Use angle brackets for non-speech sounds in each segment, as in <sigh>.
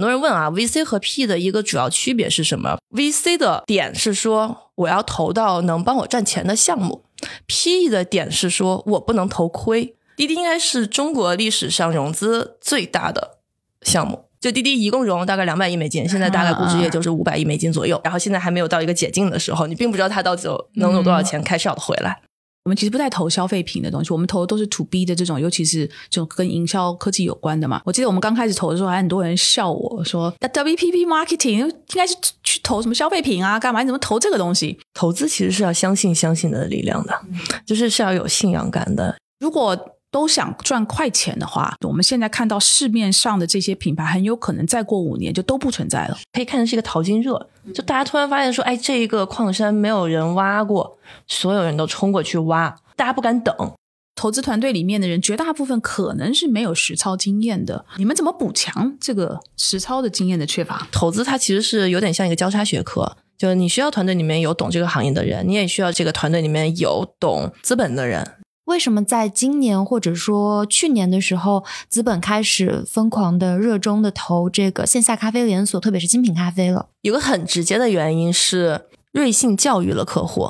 很多人问啊，VC 和 P 的一个主要区别是什么？VC 的点是说我要投到能帮我赚钱的项目，PE 的点是说我不能投亏。滴滴应该是中国历史上融资最大的项目，就滴滴一共融了大概两百亿美金，现在大概估值也就是五百亿美金左右。然后现在还没有到一个解禁的时候，你并不知道它到底能有多少钱 cash out 回来。我们其实不太投消费品的东西，我们投的都是 to B 的这种，尤其是就跟营销科技有关的嘛。我记得我们刚开始投的时候，还很多人笑我说，WPP marketing 应该是去投什么消费品啊？干嘛？你怎么投这个东西？投资其实是要相信相信的力量的，就是是要有信仰感的。如果都想赚快钱的话，我们现在看到市面上的这些品牌，很有可能再过五年就都不存在了。可以看成是一个淘金热，就大家突然发现说，哎，这一个矿山没有人挖过，所有人都冲过去挖，大家不敢等。投资团队里面的人，绝大部分可能是没有实操经验的。你们怎么补强这个实操的经验的缺乏？投资它其实是有点像一个交叉学科，就你需要团队里面有懂这个行业的人，你也需要这个团队里面有懂资本的人。为什么在今年或者说去年的时候，资本开始疯狂的热衷的投这个线下咖啡连锁，特别是精品咖啡了？有个很直接的原因是，瑞幸教育了客户，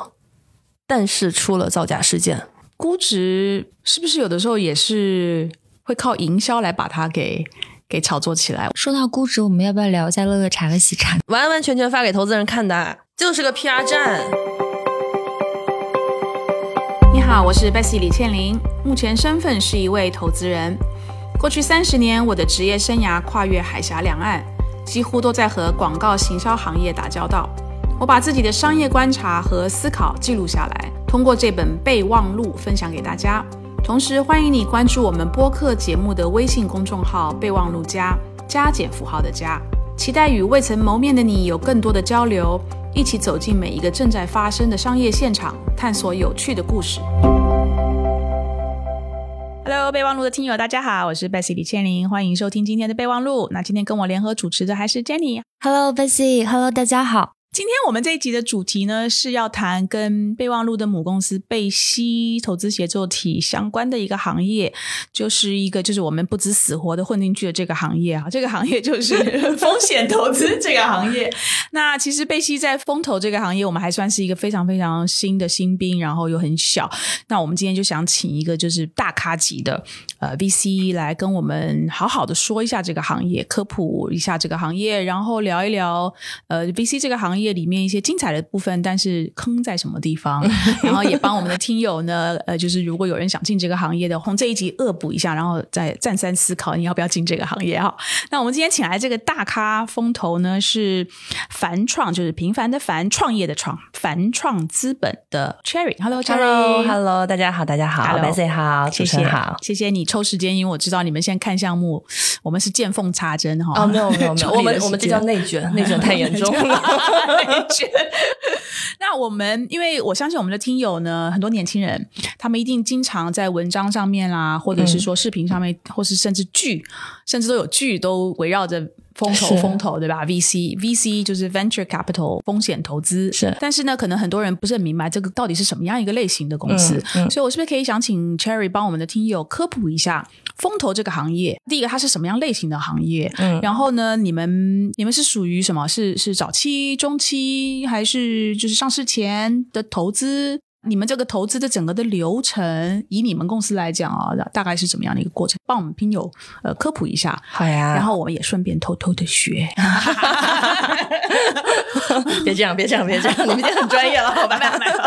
但是出了造假事件，估值是不是有的时候也是会靠营销来把它给给炒作起来？说到估值，我们要不要聊一下乐乐茶和喜茶？完完全全发给投资人看的，就是个 PR 战。好，我是 Bessy 李倩玲，目前身份是一位投资人。过去三十年，我的职业生涯跨越海峡两岸，几乎都在和广告行销行业打交道。我把自己的商业观察和思考记录下来，通过这本备忘录分享给大家。同时，欢迎你关注我们播客节目的微信公众号“备忘录加加减符号的加”，期待与未曾谋面的你有更多的交流。一起走进每一个正在发生的商业现场，探索有趣的故事。Hello，备忘录的听友，大家好，我是 Bessy 李倩玲，欢迎收听今天的备忘录。那今天跟我联合主持的还是 Jenny。Hello，Bessy，Hello，大家好。今天我们这一集的主题呢，是要谈跟备忘录的母公司贝西投资协作体相关的一个行业，就是一个就是我们不知死活的混进去的这个行业啊，<laughs> 这个行业就是风险投资这个行业。<laughs> 那其实贝西在风投这个行业，我们还算是一个非常非常新的新兵，然后又很小。那我们今天就想请一个就是大咖级的呃 VC 来跟我们好好的说一下这个行业，科普一下这个行业，然后聊一聊呃 VC 这个行业。业里面一些精彩的部分，但是坑在什么地方？<laughs> 然后也帮我们的听友呢，呃，就是如果有人想进这个行业的，从这一集恶补一下，然后再再三思考你要不要进这个行业哈。那我们今天请来这个大咖风投呢，是凡创，就是平凡的凡，创业的创，凡创资本的 Cherry。Hello，Cherry，Hello，大家好，大家好，Bessy 好，谢谢，好，谢谢你抽时间，因为我知道你们现在看项目，我们是见缝插针哈。哦，没有没有没有，<laughs> 我们我们这叫内卷，内卷太严重了。<laughs> <laughs> 那我们，因为我相信我们的听友呢，很多年轻人，他们一定经常在文章上面啦，或者是说视频上面，或是甚至剧，甚至都有剧都围绕着。风投，风投，对吧？VC，VC 就是 venture capital 风险投资。是，但是呢，可能很多人不是很明白这个到底是什么样一个类型的公司。所以，我是不是可以想请 Cherry 帮我们的听友科普一下风投这个行业？第一个，它是什么样类型的行业？嗯，然后呢，你们你们是属于什么？是是早期、中期，还是就是上市前的投资？你们这个投资的整个的流程，以你们公司来讲啊，大概是怎么样的一个过程？帮我们听友呃科普一下。好呀，然后我们也顺便偷偷的学。<laughs> 别这样，别这样，别这样，<laughs> 你们已经很专业了，好吧？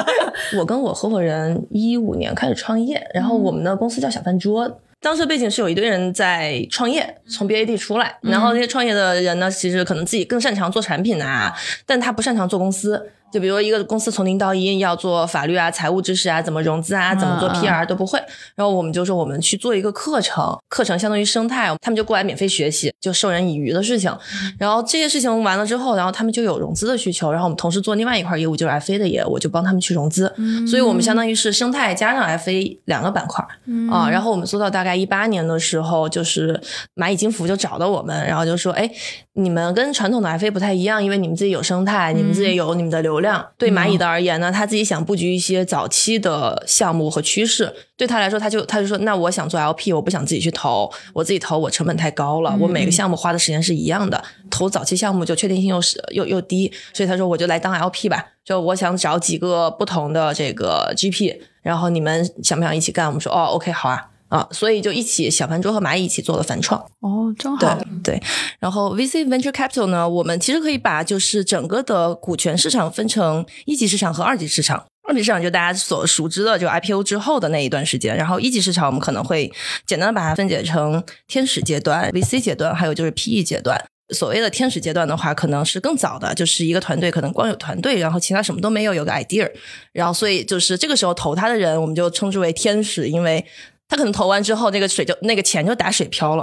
<laughs> 我跟我合伙人一五年开始创业，然后我们的公司叫小饭桌。当时背景是有一堆人在创业，从 BAD 出来，然后那些创业的人呢，其实可能自己更擅长做产品啊，但他不擅长做公司。就比如一个公司从零到一要做法律啊、财务知识啊、怎么融资啊、怎么做 PR 都不会，然后我们就说我们去做一个课程，课程相当于生态，他们就过来免费学习，就授人以渔的事情。<laughs> 然后这些事情完了之后，然后他们就有融资的需求，然后我们同时做另外一块业务就是 FA 的业务，我就帮他们去融资。所以我们相当于是生态加上 FA 两个板块啊。然后我们做到大概一八年的时候，就是蚂蚁金服就找到我们，然后就说：“哎，你们跟传统的 FA 不太一样，因为你们自己有生态，你们自己有你们的流。”量。对蚂蚁的而言呢，他自己想布局一些早期的项目和趋势。对他来说，他就他就说，那我想做 LP，我不想自己去投，我自己投我成本太高了，我每个项目花的时间是一样的，投早期项目就确定性又是又又低，所以他说我就来当 LP 吧，就我想找几个不同的这个 GP，然后你们想不想一起干？我们说哦，OK，好啊。啊，所以就一起小饭桌和蚂蚁一起做了反创哦，真好。对，然后 VC Venture Capital 呢，我们其实可以把就是整个的股权市场分成一级市场和二级市场。二级市场就大家所熟知的，就 IPO 之后的那一段时间。然后一级市场我们可能会简单的把它分解成天使阶段、VC 阶段，还有就是 PE 阶段。所谓的天使阶段的话，可能是更早的，就是一个团队可能光有团队，然后其他什么都没有，有个 idea，然后所以就是这个时候投他的人，我们就称之为天使，因为。他可能投完之后，那个水就那个钱就打水漂了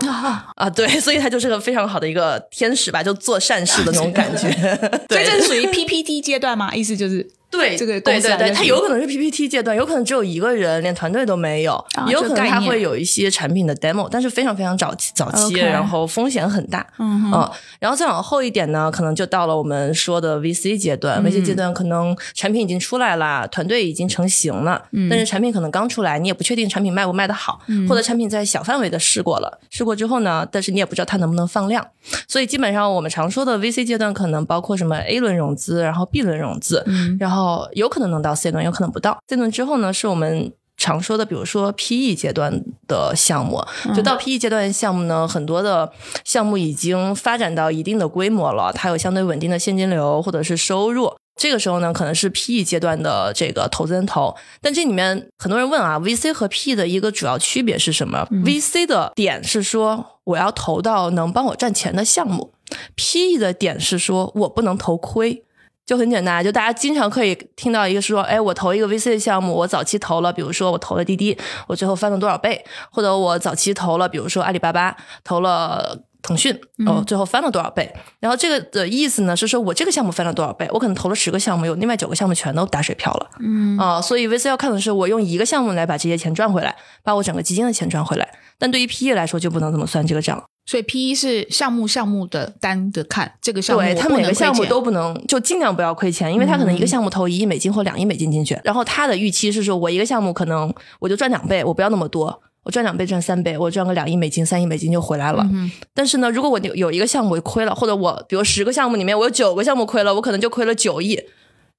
啊！对，<laughs> 所以他就是个非常好的一个天使吧，就做善事的那种感觉。<laughs> 所以这是属于 PPT 阶段吗？意思就是。对这个对对对，它有可能是 PPT 阶段，有可能只有一个人，连团队都没有，也有可能他会有一些产品的 demo，但是非常非常早期早期，然后风险很大，嗯，然后再往后一点呢，可能就到了我们说的 VC 阶段，VC 阶段可能产品已经出来了，团队已经成型了，但是产品可能刚出来，你也不确定产品卖不卖得好，或者产品在小范围的试过了，试过之后呢，但是你也不知道它能不能放量，所以基本上我们常说的 VC 阶段可能包括什么 A 轮融资，然后 B 轮融资，然后有可能能。到 C 轮有可能不到 C 轮之后呢，是我们常说的，比如说 PE 阶段的项目。就到 PE 阶段的项目呢，很多的项目已经发展到一定的规模了，它有相对稳定的现金流或者是收入。这个时候呢，可能是 PE 阶段的这个投资人投。但这里面很多人问啊，VC 和 PE 的一个主要区别是什么？VC 的点是说我要投到能帮我赚钱的项目，PE 的点是说我不能投亏。就很简单，就大家经常可以听到一个说，哎，我投一个 VC 的项目，我早期投了，比如说我投了滴滴，我最后翻了多少倍？或者我早期投了，比如说阿里巴巴，投了腾讯，哦，最后翻了多少倍？然后这个的意思呢，是说我这个项目翻了多少倍？我可能投了十个项目，有另外九个项目全都打水漂了，嗯啊，所以 VC 要看的是我用一个项目来把这些钱赚回来，把我整个基金的钱赚回来。但对于 PE 来说，就不能这么算这个账。所以 P E 是项目项目的单的看这个项目，对他每个项目都不能就尽量不要亏钱，因为他可能一个项目投一亿美金或两亿美金进去，然后他的预期是说我一个项目可能我就赚两倍，我不要那么多，我赚两倍赚三倍，我赚个两亿美金三亿美金就回来了。但是呢，如果我有有一个项目亏了，或者我比如十个项目里面我有九个项目亏了，我可能就亏了九亿。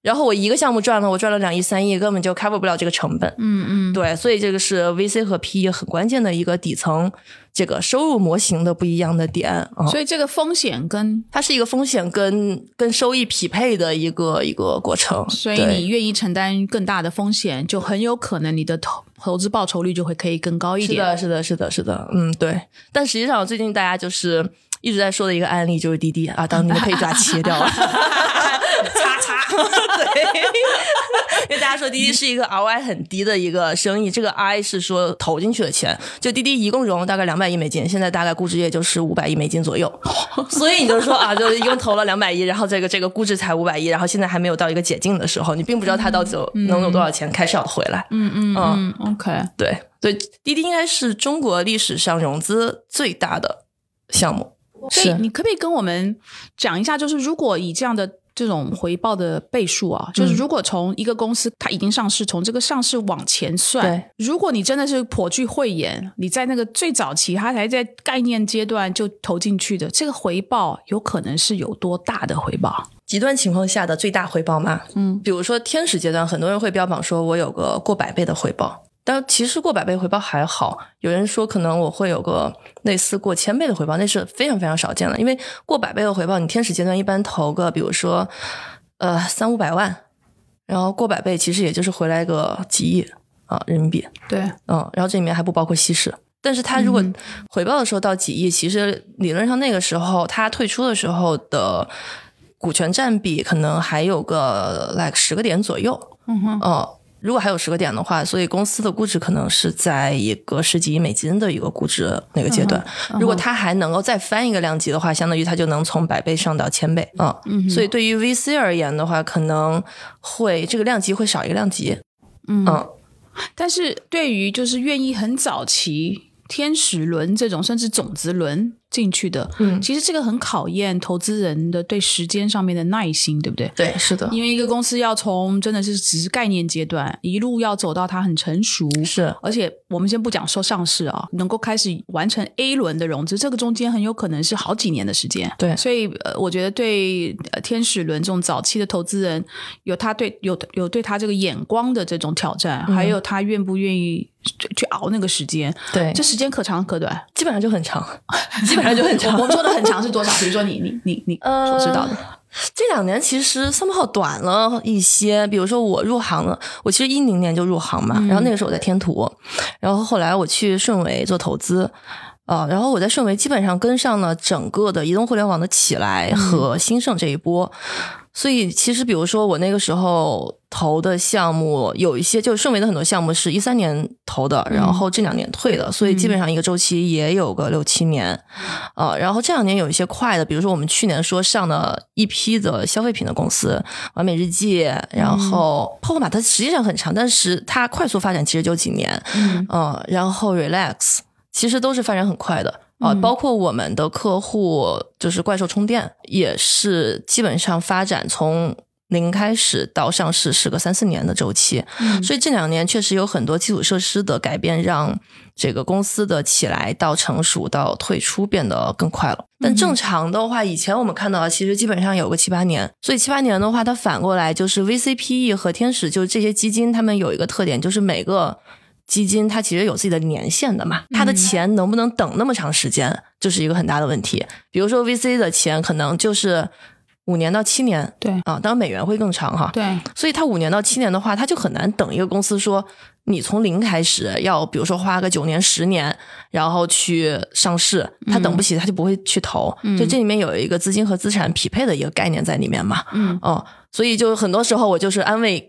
然后我一个项目赚了，我赚了两亿三亿，根本就 cover 不了这个成本。嗯嗯，对，所以这个是 VC 和 PE 很关键的一个底层这个收入模型的不一样的点。所以这个风险跟它是一个风险跟跟收益匹配的一个一个过程。所以你愿意承担更大的风险，就很有可能你的投投资报酬率就会可以更高一点。是的，是的，是的，是的。嗯，对。但实际上最近大家就是一直在说的一个案例就是滴滴啊，当你们可以把它切掉了。<laughs> 叉叉 <laughs> 对，因为大家说滴滴是一个 ROI 很低的一个生意，这个 I 是说投进去的钱，就滴滴一共融了大概两百亿美金，现在大概估值也就是五百亿美金左右，<laughs> 所以你就说啊，就一共投了两百亿，然后这个这个估值才五百亿，然后现在还没有到一个解禁的时候，你并不知道它到底能有多少钱开始要回来。嗯嗯嗯，OK，对对，滴滴应该是中国历史上融资最大的项目，所以你可不可以跟我们讲一下，就是如果以这样的。这种回报的倍数啊，就是如果从一个公司它已经上市，从这个上市往前算，如果你真的是颇具慧眼，你在那个最早期，它还在概念阶段就投进去的，这个回报有可能是有多大的回报？极端情况下的最大回报吗？嗯，比如说天使阶段，很多人会标榜说我有个过百倍的回报。但其实过百倍回报还好，有人说可能我会有个类似过千倍的回报，那是非常非常少见了。因为过百倍的回报，你天使阶段一般投个，比如说呃三五百万，然后过百倍其实也就是回来个几亿啊人民币。对，嗯，然后这里面还不包括稀释。但是它如果回报的时候到几亿，其实理论上那个时候它退出的时候的股权占比可能还有个 like 十个点左右。嗯哼，哦。如果还有十个点的话，所以公司的估值可能是在一个十几亿美金的一个估值那个阶段。如果它还能够再翻一个量级的话，相当于它就能从百倍上到千倍啊。所以对于 VC 而言的话，可能会这个量级会少一个量级。嗯，但是对于就是愿意很早期天使轮这种甚至种子轮进去的。嗯其实这个很考验投资人的对时间上面的耐心，对不对？对，是的，因为一个公司要从真的是只是概念阶段，一路要走到它很成熟，是而且我们先不讲说上市啊，能够开始完成 A 轮的融资，这个中间很有可能是好几年的时间。对所以呃，我觉得对呃天使轮这种早期的投资人，有他对有有对他这个眼光的这种挑战，嗯还有他愿不愿意去去熬那个时间，对，这时间可长可短。基本上就很长，基 <laughs> 本上就很长。我们说的很长是多少？比如说你你你你呃所知道的，这两年其实 somehow 短了一些，比如说我入行了，我其实一零年就入行嘛，然后那个时候我在天图，然后后来我去顺为做投资。啊、然后我在顺为基本上跟上了整个的移动互联网的起来和兴盛这一波，所以其实比如说我那个时候投的项目有一些，就是顺为的很多项目是一三年投的，然后这两年退的，所以基本上一个周期也有个六七年。呃，然后这两年有一些快的，比如说我们去年说上了一批的消费品的公司，完美日记，然后泡泡玛特实际上很长，但是它快速发展其实就几年，嗯呃，然后 Relax 其实都是发展很快的。啊、嗯。包括我们的客户就是怪兽充电，也是基本上发展从零开始到上市是个三四年的周期，嗯。所以这两年确实有很多基础设施的改变，让这个公司的起来到成熟到退出变得更快了。但正常的话，以前我们看到的其实基本上有个七八年，所以七八年的话，它反过来就是 VCPE 和天使，就是这些基金，它们有一个特点，就是每个基金它其实有自己的年限的嘛，它的钱能不能等那么长时间，就是一个很大的问题。比如说 VC 的钱可能就是五年到七年对啊，当然美元会更长哈。对，所以它五年到七年的话，它就很难等一个公司说你从零开始要，比如说花个九年十年，然后去上市，它等不起，它就不会去投。就这里面有一个资金和资产匹配的一个概念在里面嘛。嗯哦，所以就很多时候我就是安慰。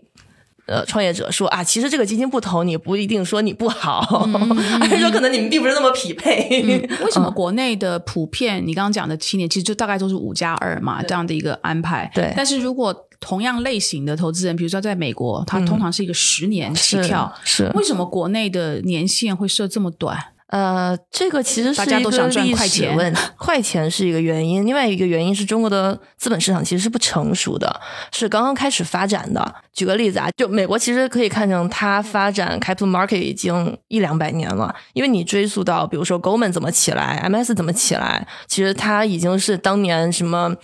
呃，创业者说啊，其实这个基金不投，你不一定说你不好，<laughs> 而是说可能你们并不是那么匹配。<laughs> 为什么国内的普遍，你刚刚讲的七年，其实就大概都是五加二嘛这样的一个安排。对但是如果同样类型的投资人，比如说在美国，它通常是一个十年起是跳。是为什么国内的年限会设这么短？呃，这个其实是大家一个都想赚历快钱史问题，快钱是一个原因，另外一个原因是中国的资本市场其实是不成熟的，是刚刚开始发展的。举个例子啊，就美国其实可以看成它发展 capital market 已经一两百年了，因为你追溯到比如说 Goldman 怎么起来，MS 怎么起来，其实它已经是当年什么。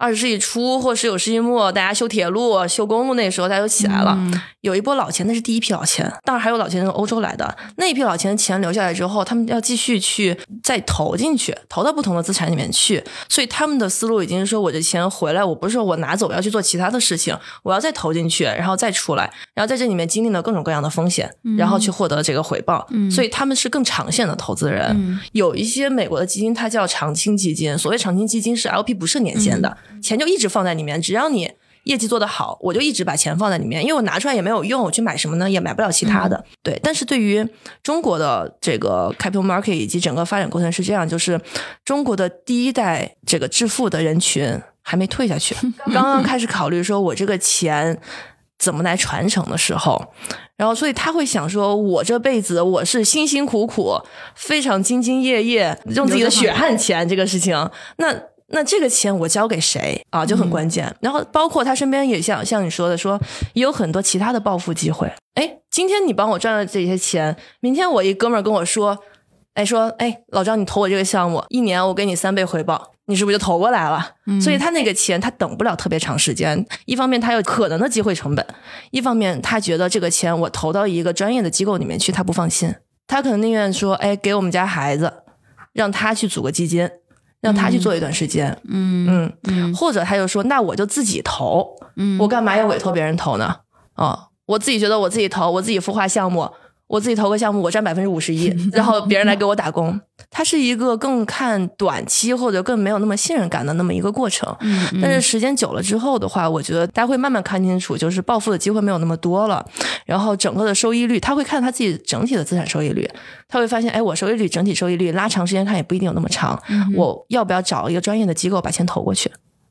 二十世纪初或十九世纪末，大家修铁路、修公路那时候，大家就起来了。有一波老钱，那是第一批老钱，当然还有老钱从欧洲来的。那一批老钱的钱留下来之后，他们要继续去再投进去，投到不同的资产里面去。所以他们的思路已经是说，我这钱回来，我不是说我拿走我要去做其他的事情，我要再投进去，然后再出来，然后在这里面经历了各种各样的风险，然后去获得这个回报。所以他们是更长线的投资人。有一些美国的基金，它叫长青基金。所谓长青基金是 LP 不设年限的，钱就一直放在里面，只要你。业绩做得好，我就一直把钱放在里面，因为我拿出来也没有用，我去买什么呢？也买不了其他的。对，但是对于中国的这个 capital market 以及整个发展过程是这样，就是中国的第一代这个致富的人群还没退下去，<laughs> 刚刚开始考虑说我这个钱怎么来传承的时候，然后所以他会想说，我这辈子我是辛辛苦苦、非常兢兢业业，用自己的血汗钱这个事情，那。那这个钱我交给谁啊，就很关键。然后包括他身边也像像你说的，说也有很多其他的暴富机会。哎，今天你帮我赚了这些钱，明天我一哥们儿跟我说，哎说，哎老张你投我这个项目，一年我给你三倍回报，你是不是就投过来了？所以他那个钱他等不了特别长时间。一方面他有可能的机会成本，一方面他觉得这个钱我投到一个专业的机构里面去，他不放心，他可能宁愿说，哎给我们家孩子，让他去组个基金。让他去做一段时间，嗯嗯，或者他就说，那我就自己投，嗯，我干嘛要委托别人投呢？啊，我自己觉得我自己投，我自己孵化项目，我自己投个项目，我占百分之五十一，然后别人来给我打工，它是一个更看短期或者更没有那么信任感的那么一个过程。嗯但是时间久了之后的话，我觉得大家会慢慢看清楚，就是暴富的机会没有那么多了，然后整个的收益率，他会看他自己整体的资产收益率，他会发现，哎，我收益率整体收益率拉长时间看也不一定有那么长，我要不要找一个专业的机构把钱投过去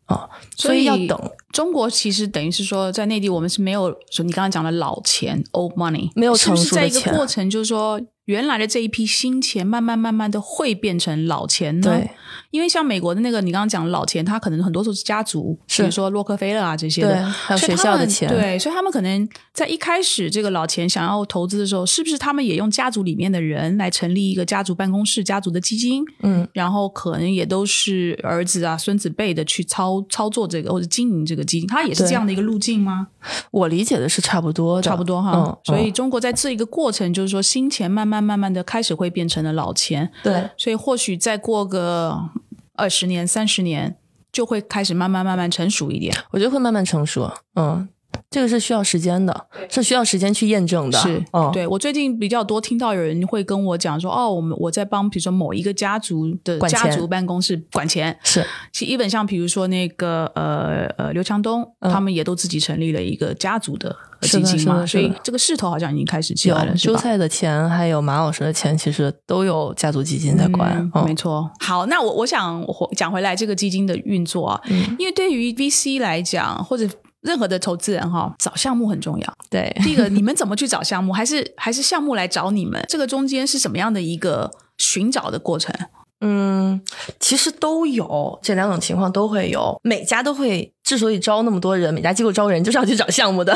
啊？所以要等。中国其实等于是说，在内地我们是没有说你刚刚讲的老钱 old money，没有成熟的钱在一个过程，就是说原来的这一批新钱，慢慢慢慢的会变成老钱呢？对，因为像美国的那个你刚刚讲的老钱，他可能很多时候是家族，比如说洛克菲勒啊这些，的，还有学校的钱，对，所以他们可能在一开始这个老钱想要投资的时候，是不是他们也用家族里面的人来成立一个家族办公室、家族的基金？嗯，然后可能也都是儿子啊、孙子辈的去操操作这个或者经营这个基金，他也是这样的一个路径吗？我理解的是差不多的，差不多哈。嗯，所以嗯中国在这一个过程，就是说新钱慢慢慢慢的开始会变成了老钱，对。所以或许再过个二十年、三十年，就会开始慢慢慢慢成熟一点。我觉得会慢慢成熟，嗯，这个是需要时间的，是需要时间去验证的，是，嗯，对我最近比较多听到有人会跟我讲说，哦，我们我在帮比如说某一个家族的管家族办公室管钱，是其实一本像比如说那个呃呃刘强东，嗯他们也都自己成立了一个家族的基金嘛，所以这个势头好像已经开始起来了，是吧？蔬菜的钱，还有马老师的钱，其实都有家族基金在管，嗯嗯没错。好，那我我想我讲回来这个基金的运作啊，嗯因为对于 VC 来讲，或者任何的投资人哈，找项目很重要。对，第一个，你们怎么去找项目，还是还是项目来找你们？这个中间是什么样的一个寻找的过程？嗯，其实都有这两种情况都会有，每家都会。之所以招那么多人，每家机构招人就是要去找项目的。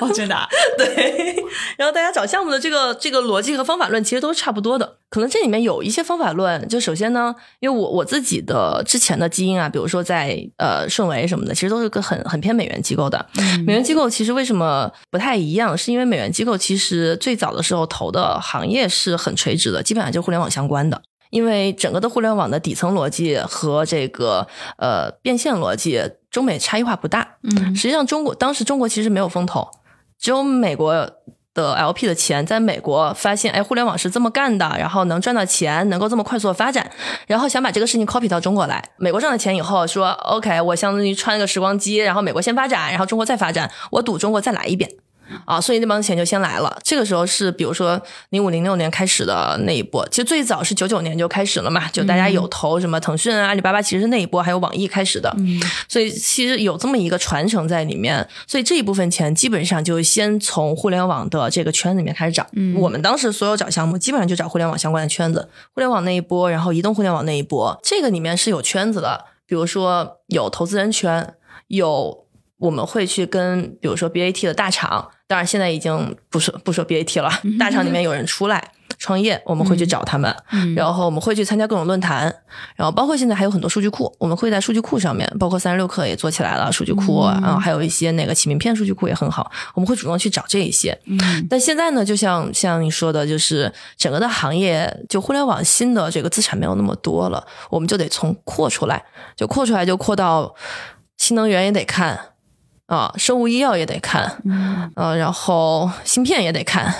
哦，真的、啊，<laughs> 对。然后大家找项目的这个这个逻辑和方法论其实都是差不多的。可能这里面有一些方法论，就首先呢，因为我我自己的之前的基因啊，比如说在呃顺为什么的，其实都是个很很偏美元机构的。美元机构其实为什么不太一样？是因为美元机构其实最早的时候投的行业是很垂直的，基本上就互联网相关的。因为整个的互联网的底层逻辑和这个呃变现逻辑，中美差异化不大。嗯实际上中国当时中国其实没有风投，只有美国的 LP 的钱在美国发现，哎，互联网是这么干的，然后能赚到钱，能够这么快速的发展，然后想把这个事情 copy 到中国来。美国赚了钱以后说，OK，我相当于穿个时光机，然后美国先发展，然后中国再发展，我赌中国再来一遍。啊，所以那帮钱就先来了。这个时候是比如说零五零六年开始的那一波，其实最早是九九年就开始了嘛，就大家有投什么腾讯啊、阿里巴巴，其实是那一波还有网易开始的。嗯所以其实有这么一个传承在里面，所以这一部分钱基本上就先从互联网的这个圈子里面开始找。嗯我们当时所有找项目，基本上就找互联网相关的圈子，互联网那一波，然后移动互联网那一波，这个里面是有圈子的，比如说有投资人圈，有我们会去跟比如说 BAT 的大厂，当然现在已经不说不说 BAT 了，<laughs> 大厂里面有人出来。创业，我们会去找他们，嗯然后我们会去参加各种论坛，然后包括现在还有很多数据库，我们会在数据库上面，包括三十六氪也做起来了数据库，嗯然后还有一些那个起名片数据库也很好，我们会主动去找这一些。嗯但现在呢，就像像你说的，就是整个的行业，就互联网新的这个资产没有那么多了，我们就得从扩出来，就扩出来就扩到新能源也得看。啊，生物医药也得看，嗯呃，然后芯片也得看，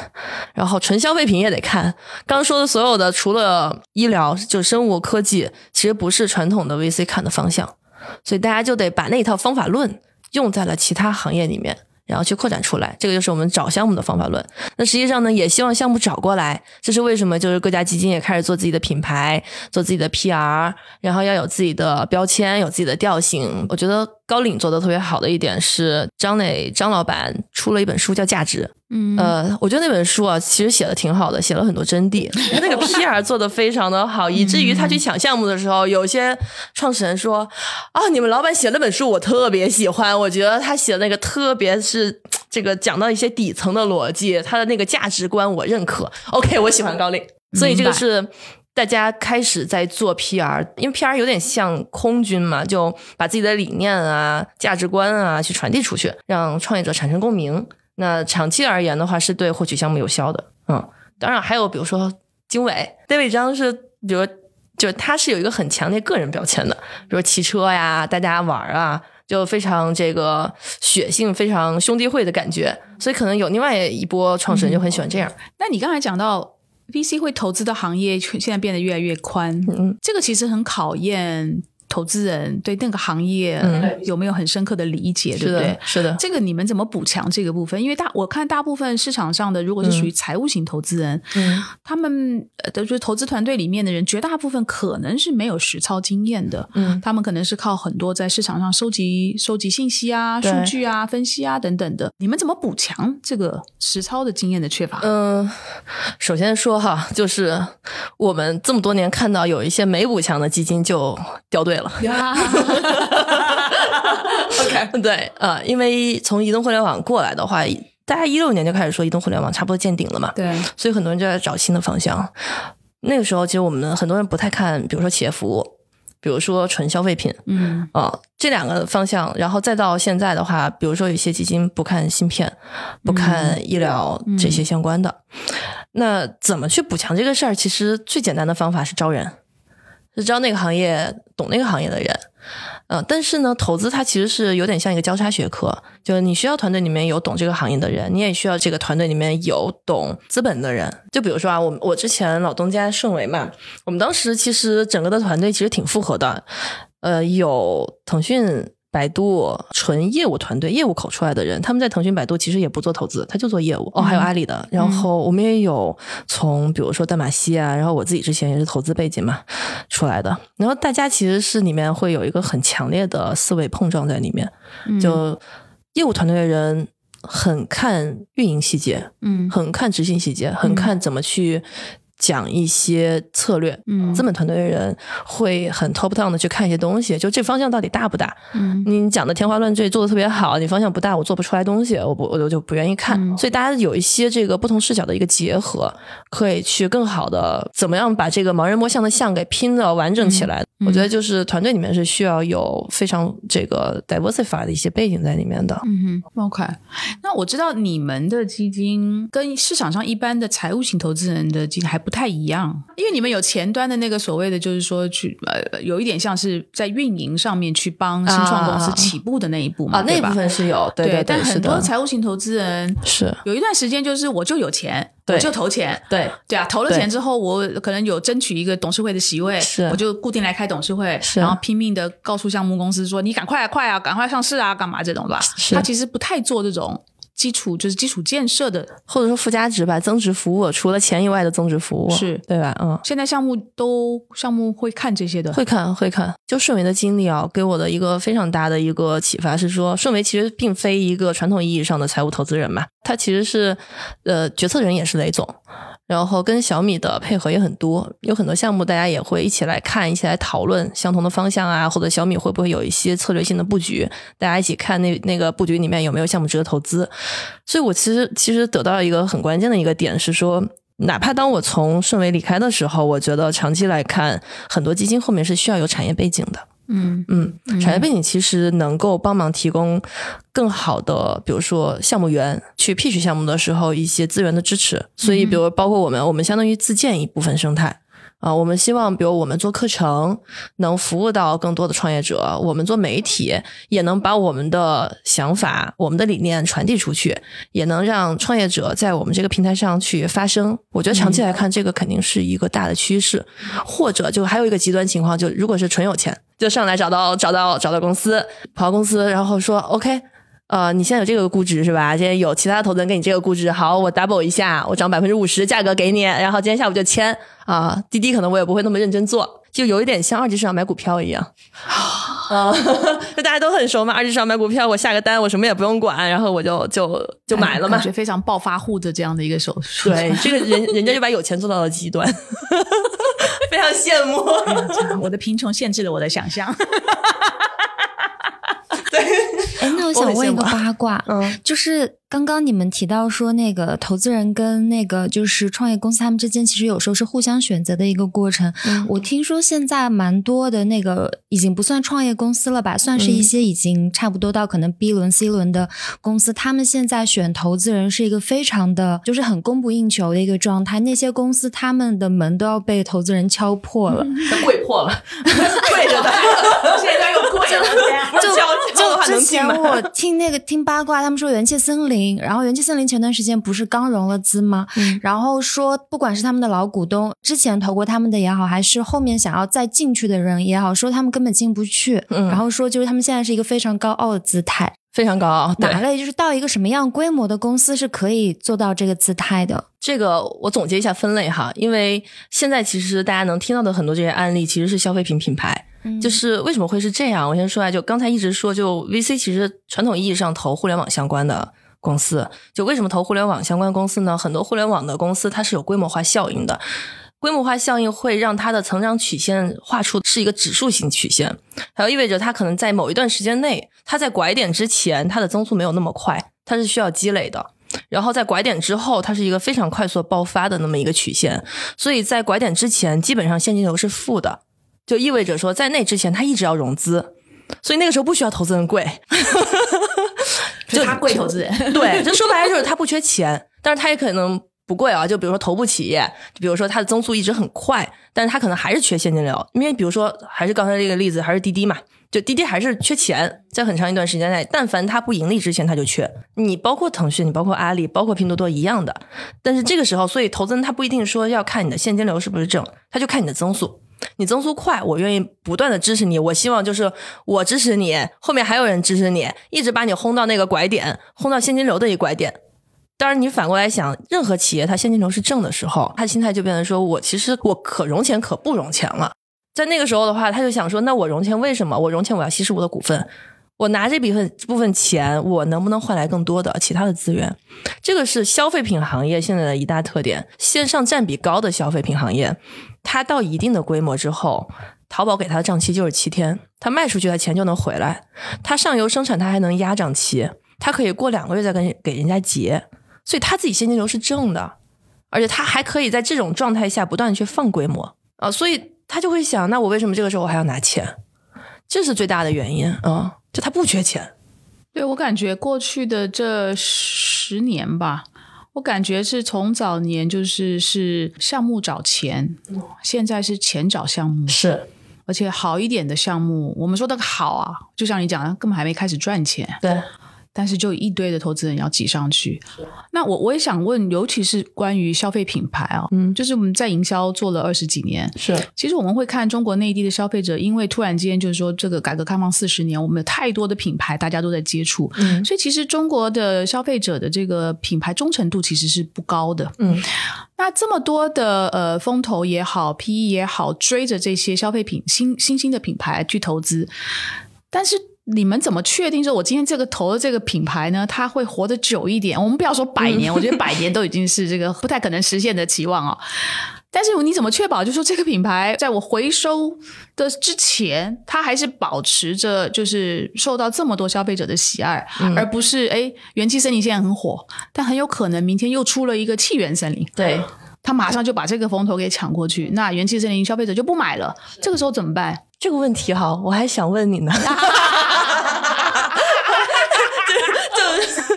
然后纯消费品也得看。刚刚说的所有的，除了医疗，就生物科技，其实不是传统的 VC 看的方向，所以大家就得把那一套方法论用在了其他行业里面。然后去扩展出来，这个就是我们找项目的方法论。那实际上呢，也希望项目找过来，这是为什么？就是各家基金也开始做自己的品牌，做自己的 PR，然后要有自己的标签，有自己的调性。我觉得高瓴做的特别好的一点是，张磊张老板出了一本书叫《价值》，嗯呃，我觉得那本书啊，其实写的挺好的，写了很多真谛。<laughs> 他那个 PR 做的非常的好，以至于他去抢项目的时候，有些创始人说：“啊，你们老板写那本书我特别喜欢，我觉得他写的那个特别是这个讲到一些底层的逻辑，他的那个价值观我认可。OK，我喜欢高瓴，所以这个是。”大家开始在做 PR，因为 PR 有点像空军嘛，就把自己的理念啊、价值观啊去传递出去，让创业者产生共鸣。那长期而言的话，是对获取项目有效的。嗯，当然还有比如说经纬，David 张是，比如就是他是有一个很强烈个人标签的，比如骑车呀，大家玩啊，就非常这个血性，非常兄弟会的感觉。所以可能有另外一波创始人就很喜欢这样。那你刚才讲到 VC 会投资的行业现在变得越来越宽，嗯，这个其实很考验投资人对那个行业有没有很深刻的理解，对不对？是的，这个你们怎么补强这个部分？因为大我看大部分市场上的，如果是属于财务型投资人，嗯，他们的就是投资团队里面的人，绝大部分可能是没有实操经验的，嗯，他们可能是靠很多在市场上收集收集信息啊、数据啊、分析啊等等的。你们怎么补强这个实操的经验的缺乏？嗯，首先说哈，就是我们这么多年看到有一些没补强的基金就掉队了。<laughs> OK，对，呃，因为从移动互联网过来的话，大家一六年就开始说移动互联网差不多见顶了嘛，对，所以很多人就在找新的方向。那个时候，其实我们很多人不太看，比如说企业服务，比如说纯消费品，嗯，啊，这两个方向，然后再到现在的话，比如说有些基金不看芯片，不看医疗这些相关的，那怎么去补强这个事儿？其实最简单的方法是招人，是招那个行业懂那个行业的人。嗯，但是呢，投资它其实是有点像一个交叉学科，就你需要团队里面有懂这个行业的人，你也需要这个团队里面有懂资本的人。就比如说啊，我我之前老东家顺为嘛，我们当时其实整个的团队其实挺复合的，呃，有腾讯。百度纯业务团队，业务口出来的人，他们在腾讯、百度其实也不做投资，他就做业务。哦，还有阿里的，然后我们也有从比如说淡马锡啊，然后我自己之前也是投资背景嘛出来的。然后大家其实是里面会有一个很强烈的思维碰撞在里面。就业务团队的人很看运营细节，嗯，很看执行细节，很看怎么去。讲一些策略，嗯，资本团队的人会很 top down 的去看一些东西，就这方向到底大不大？嗯，你讲的天花乱坠，做的特别好，你方向不大，我做不出来东西，我不，我就不愿意看。所以大家有一些这个不同视角的一个结合，可以去更好的怎么样把这个盲人摸象的象给拼的完整起来。我觉得就是团队里面是需要有非常这个 diversify 的一些背景在里面的。嗯哼，OK。那我知道你们的基金跟市场上一般的财务型投资人的基金还不太一样，因为你们有前端的那个所谓的，就是说去呃，有一点像是在运营上面去帮新创公司起步的那一步嘛，那部分是有，对对。但很多财务型投资人是有一段时间就是我就有钱。我就投钱，对对啊，投了钱之后，我可能有争取一个董事会的席位，是，我就固定来开董事会，然后拼命的告诉项目公司说：“你赶快快啊，赶快上市啊，干嘛这种吧？”他其实不太做这种。基础就是基础建设的，或者说附加值吧，增值服务，除了钱以外的增值服务，是对吧？嗯，现在项目都项目会看这些的，会看会看。就顺为的经历啊，给我的一个非常大的一个启发是说，顺为其实并非一个传统意义上的财务投资人嘛，他其实是呃决策人也是雷总。然后跟小米的配合也很多，有很多项目大家也会一起来看，一起来讨论相同的方向啊，或者小米会不会有一些策略性的布局，大家一起看那那个布局里面有没有项目值得投资。所以我其实其实得到一个很关键的一个点是说，哪怕当我从顺为离开的时候，我觉得长期来看，很多基金后面是需要有产业背景的。嗯嗯，产业背景其实能够帮忙提供更好的，比如说项目员去 pitch 项目的时候一些资源的支持。所以，比如包括我们，我们相当于自建一部分生态。啊，我们希望，比如我们做课程，能服务到更多的创业者；我们做媒体，也能把我们的想法、我们的理念传递出去，也能让创业者在我们这个平台上去发声。我觉得长期来看，这个肯定是一个大的趋势。或者，就还有一个极端情况，就如果是纯有钱，就上来找到找到找到公司，跑到公司，然后说 OK。呃，你现在有这个估值是吧？现在有其他投资人给你这个估值，好，我 double 一下，我涨百分之五十价格给你，然后今天下午就签啊。滴滴可能我也不会那么认真做，就有一点像二级市场买股票一样 <laughs> 啊。那大家都很熟嘛，二级市场买股票，我下个单，我什么也不用管，然后我就就就买了嘛。感觉非常暴发户的这样的一个手术。对，这个人人家就把有钱做到了极端，<laughs> 非常羡慕。我的贫穷限制了我的想象。我想问一个八卦，嗯，就是。刚刚你们提到说，那个投资人跟那个就是创业公司他们之间，其实有时候是互相选择的一个过程。我听说现在蛮多的那个已经不算创业公司了吧，算是一些已经差不多到可能 B 轮、C 轮的公司，他们现在选投资人是一个非常的，就是很供不应求的一个状态。那些公司他们的门都要被投资人敲破了，跪破了，<laughs> 跪着的，<laughs> 现在又 <laughs> <laughs> 就就之前我听那个听八卦，他们说元气森林，然后元气森林前段时间不是刚融了资吗？然后说不管是他们的老股东之前投过他们的也好，还是后面想要再进去的人也好，说他们根本进不去。然后说就是他们现在是一个非常高傲的姿态。非常高傲，哪类就是到一个什么样规模的公司是可以做到这个姿态的？这个我总结一下分类哈，因为现在其实大家能听到的很多这些案例，其实是消费品品牌。就是为什么会是这样？我先说下，就刚才一直说，就 VC 其实传统意义上投互联网相关的公司，就为什么投互联网相关公司呢？很多互联网的公司它是有规模化效应的。规模化效应会让它的成长曲线画出是一个指数型曲线，还有意味着它可能在某一段时间内，它在拐点之前，它的增速没有那么快，它是需要积累的。然后在拐点之后，它是一个非常快速爆发的那么一个曲线。所以在拐点之前，基本上现金流是负的，就意味着说在那之前，他一直要融资，所以那个时候不需要投资人贵，就他贵投资人，对，就说白了就是他不缺钱，但是他也可能。不贵啊，就比如说头部企业，就比如说它的增速一直很快，但是它可能还是缺现金流，因为比如说还是刚才这个例子，还是滴滴嘛，就滴滴还是缺钱，在很长一段时间内，但凡它不盈利之前，它就缺。你包括腾讯，你包括阿里，包括拼多多一样的。但是这个时候，所以投资人他不一定说要看你的现金流是不是正，他就看你的增速。你增速快，我愿意不断的支持你，我希望就是我支持你，后面还有人支持你，一直把你轰到那个拐点，轰到现金流的一拐点。当然，你反过来想，任何企业它现金流是正的时候，他心态就变成说：我其实我可融钱可不融钱了。在那个时候的话，他就想说：那我融钱为什么？我融钱我要稀释我的股份，我拿这部分部分钱，我能不能换来更多的其他的资源？这个是消费品行业现在的一大特点。线上占比高的消费品行业，他到一定的规模之后，淘宝给他的账期就是七天，他卖出去的钱就能回来。他上游生产他还能压账期，他可以过两个月再跟给人家结。所以他自己现金流是正的，而且他还可以在这种状态下不断的去放规模啊，所以他就会想，那我为什么这个时候我还要拿钱？这是最大的原因啊，就他不缺钱。对我感觉过去的这十年吧，我感觉是从早年就是是项目找钱，现在是钱找项目，是，而且好一点的项目，我们说的好啊，就像你讲的，根本还没开始赚钱。对。但是就一堆的投资人要挤上去，那我我也想问，尤其是关于消费品牌啊，嗯，就是我们在营销做了二十几年，是，其实我们会看中国内地的消费者，因为突然间就是说这个改革开放四十年，我们有太多的品牌，大家都在接触，嗯，所以其实中国的消费者的这个品牌忠诚度其实是不高的，嗯，那这么多的呃风投也好，PE 也好，追着这些消费品新新兴的品牌去投资，但是。你们怎么确定说，我今天这个投的这个品牌呢，它会活得久一点？我们不要说百年，我觉得百年都已经是这个不太可能实现的期望哦。但是你怎么确保，就说这个品牌在我回收的之前，它还是保持着就是受到这么多消费者的喜爱，而不是哎，元气森林现在很火，但很有可能明天又出了一个气源森林，对，他马上就把这个风头给抢过去，那元气森林消费者就不买了，这个时候怎么办？这个问题哈，我还想问你呢。<laughs> <laughs> <laughs>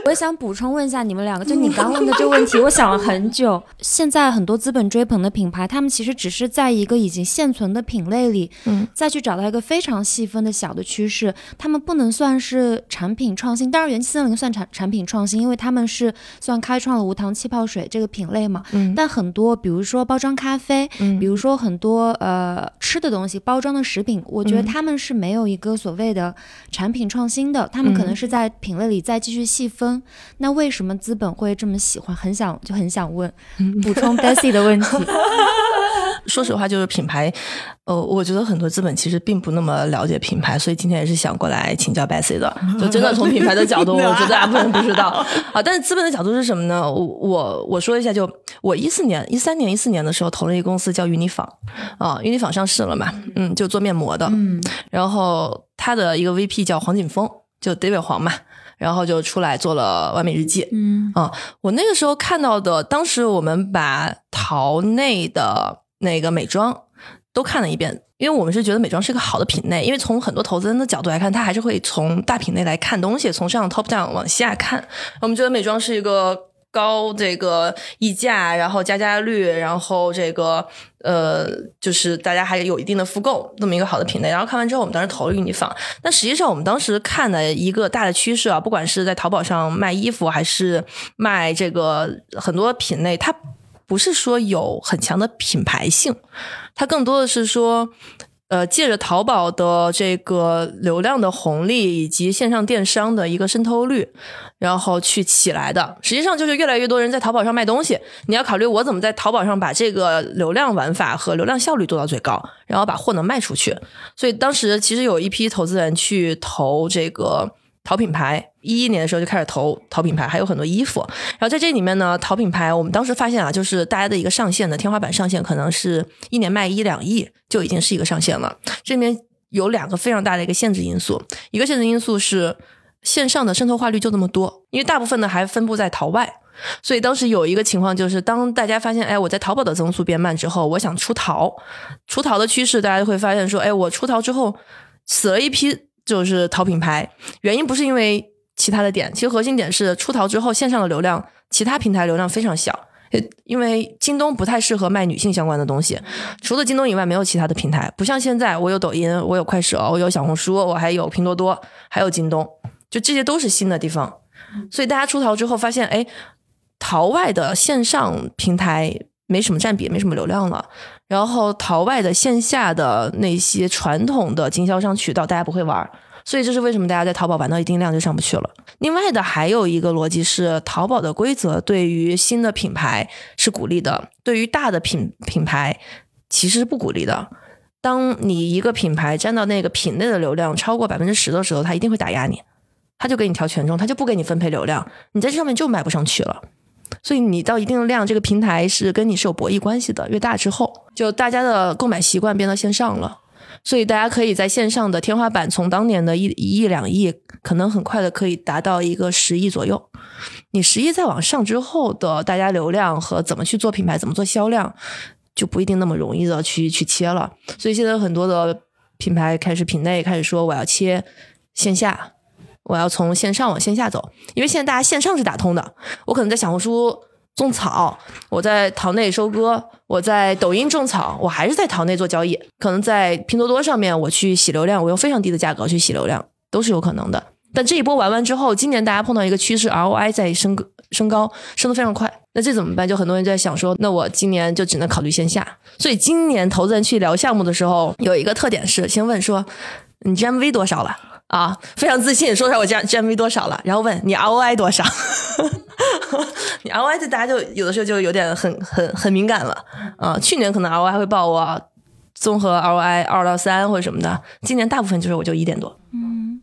我想补充问一下你们两个，就你 <laughs> 刚问的这个问题，我想了很久。现在很多资本追捧的品牌，他们其实只是在一个已经现存的品类里，嗯，再去找到一个非常细分的小的趋势。他们不能算是产品创新，当然元气森林算产产品创新，因为他们是算开创了无糖气泡水这个品类嘛。嗯，但很多，比如说包装咖啡，嗯，比如说很多呃吃的东西，包装的食品，我觉得他们是没有一个所谓的产品创新的，他们可能是在品类里再继续细分。那为什么资本会这么喜欢？很想就很想问，补充 Bessy 的问题。<laughs> 说实话，就是品牌，呃，我觉得很多资本其实并不那么了解品牌，所以今天也是想过来请教 Bessy 的。就真的从品牌的角度，<laughs> 我觉得大部分人不知道啊。但是资本的角度是什么呢？我我我说一下，就我一四年、一三年、一四年的时候投了一个公司叫云泥坊啊，云泥坊上市了嘛，嗯，就做面膜的，嗯，然后他的一个 VP 叫黄锦峰，就 David 黄嘛。然后就出来做了完美日记，嗯啊，我那个时候看到的，当时我们把淘内的那个美妆都看了一遍，因为我们是觉得美妆是一个好的品类，因为从很多投资人的角度来看，他还是会从大品类来看东西，从上 top down 往下看，我们觉得美妆是一个。高这个溢价，然后加价率，然后这个呃，就是大家还有一定的复购这么一个好的品类。然后看完之后，我们当时投了运尼坊。但实际上，我们当时看的一个大的趋势啊，不管是在淘宝上卖衣服，还是卖这个很多品类，它不是说有很强的品牌性，它更多的是说。呃，借着淘宝的这个流量的红利以及线上电商的一个渗透率，然后去起来的。实际上就是越来越多人在淘宝上卖东西，你要考虑我怎么在淘宝上把这个流量玩法和流量效率做到最高，然后把货能卖出去。所以当时其实有一批投资人去投这个。淘品牌一一年的时候就开始投淘品牌，还有很多衣服。然后在这里面呢，淘品牌我们当时发现啊，就是大家的一个上限的天花板上限，可能是一年卖一两亿就已经是一个上限了。这里面有两个非常大的一个限制因素，一个限制因素是线上的渗透化率就这么多，因为大部分呢还分布在淘外。所以当时有一个情况就是，当大家发现哎我在淘宝的增速变慢之后，我想出淘，出淘的趋势，大家会发现说，哎我出淘之后死了一批。就是淘品牌，原因不是因为其他的点，其实核心点是出淘之后线上的流量，其他平台流量非常小。因为京东不太适合卖女性相关的东西，除了京东以外没有其他的平台，不像现在我有抖音，我有快手，我有小红书，我还有拼多多，还有京东，就这些都是新的地方。所以大家出淘之后发现，哎，淘外的线上平台没什么占比，没什么流量了。然后淘外的线下的那些传统的经销商渠道，大家不会玩，所以这是为什么大家在淘宝玩到一定量就上不去了。另外的还有一个逻辑是，淘宝的规则对于新的品牌是鼓励的，对于大的品品牌其实是不鼓励的。当你一个品牌占到那个品类的流量超过百分之十的时候，他一定会打压你，他就给你调权重，他就不给你分配流量，你在这上面就卖不上去了。所以你到一定的量，这个平台是跟你是有博弈关系的。越大之后，就大家的购买习惯变到线上了，所以大家可以在线上的天花板从当年的一一亿两亿，可能很快的可以达到一个十亿左右。你十亿再往上之后的大家流量和怎么去做品牌，怎么做销量，就不一定那么容易的去去切了。所以现在很多的品牌开始品类开始说我要切线下。我要从线上往线下走，因为现在大家线上是打通的。我可能在小红书种草，我在淘内收割，我在抖音种草，我还是在淘内做交易。可能在拼多多上面，我去洗流量，我用非常低的价格去洗流量，都是有可能的。但这一波玩完之后，今年大家碰到一个趋势，ROI 在升升高，升得非常快。那这怎么办？就很多人在想说，那我今年就只能考虑线下。所以今年投资人去聊项目的时候，有一个特点是先问说，你 GMV 多少了？啊，非常自信，说出来我 G G M V 多少了，然后问你 R O I 多少，<laughs> 你 R O I 就大家就有的时候就有点很很很敏感了啊。去年可能 R O I 会报我综合 R O I 二到三或者什么的，今年大部分就是我就一点多。嗯，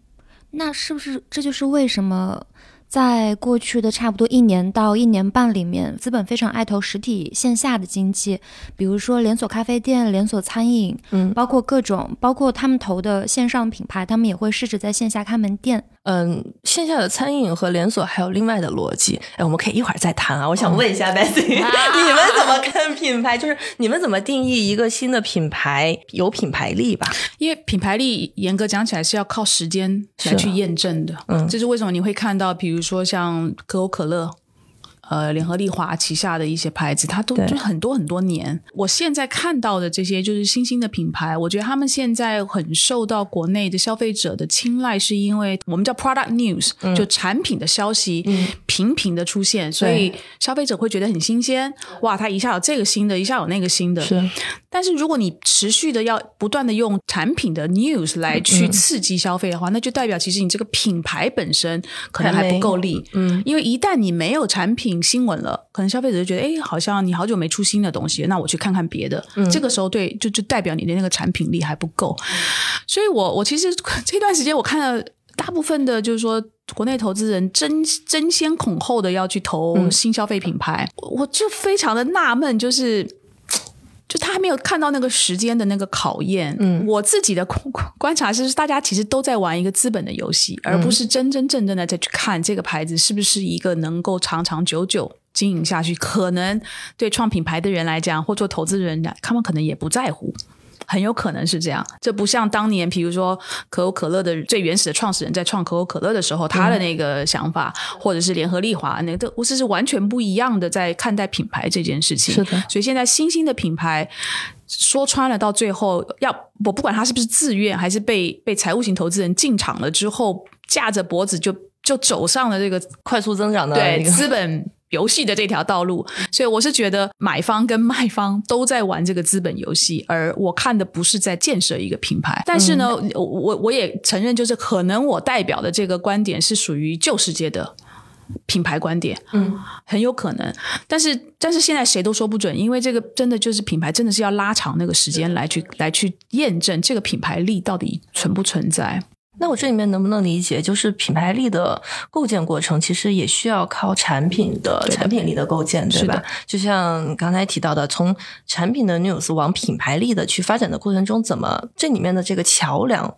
那是不是这就是为什么？在过去的差不多一年到一年半里面，资本非常爱投实体线下的经济，比如说连锁咖啡店、连锁餐饮，嗯，包括各种，包括他们投的线上品牌，他们也会试着在线下开门店。嗯，线下的餐饮和连锁还有另外的逻辑，哎，我们可以一会儿再谈啊。我想问一下 Bessy，<laughs> 你们怎么看品牌？就是你们怎么定义一个新的品牌有品牌力吧？因为品牌力严格讲起来是要靠时间来去验证的。嗯，这是为什么你会看到，比如说像可口可乐。呃，联合利华旗下的一些牌子，它都就很多很多年。我现在看到的这些就是新兴的品牌，我觉得他们现在很受到国内的消费者的青睐，是因为我们叫 product news，就产品的消息频频的出现，所以消费者会觉得很新鲜。哇，它一下有这个新的，一下有那个新的。是。但是如果你持续的要不断的用产品的 news 来去刺激消费的话，那就代表其实你这个品牌本身可能还不够力。嗯。因为一旦你没有产品，新闻了，可能消费者就觉得，哎，好像你好久没出新的东西，那我去看看别的。这个时候，对，就就代表你的那个产品力还不够。所以，我我其实这段时间我看到大部分的，就是说国内投资人争争先恐后的要去投新消费品牌，我就非常的纳闷，就是。就他还没有看到那个时间的那个考验。嗯，我自己的观察是，大家其实都在玩一个资本的游戏，而不是真真正正的在去看这个牌子是不是一个能够长长久久经营下去。可能对创品牌的人来讲，或做投资人，他们可能也不在乎。很有可能是这样。这不像当年，比如说可口可乐的最原始的创始人在创可口可乐的时候，他的那个想法，或者是联合利华那个都这是完全不一样的，在看待品牌这件事情。是的，所以现在新兴的品牌说穿了，到最后要我不管他是不是自愿，还是被被财务型投资人进场了之后，架着脖子就就走上了这个快速增长的对资本。游戏的这条道路，所以我是觉得买方跟卖方都在玩这个资本游戏，而我看的不是在建设一个品牌。但是呢，我我我也承认，就是可能我代表的这个观点是属于旧世界的品牌观点，嗯，很有可能。但是但是现在谁都说不准，因为这个真的就是品牌，真的是要拉长那个时间来去来去验证这个品牌力到底存不存在。那我这里面能不能理解，就是品牌力的构建过程，其实也需要靠产品的产品力的构建，对吧？就像刚才提到的，从产品的 news 往品牌力的去发展的过程中，怎么这里面的这个桥梁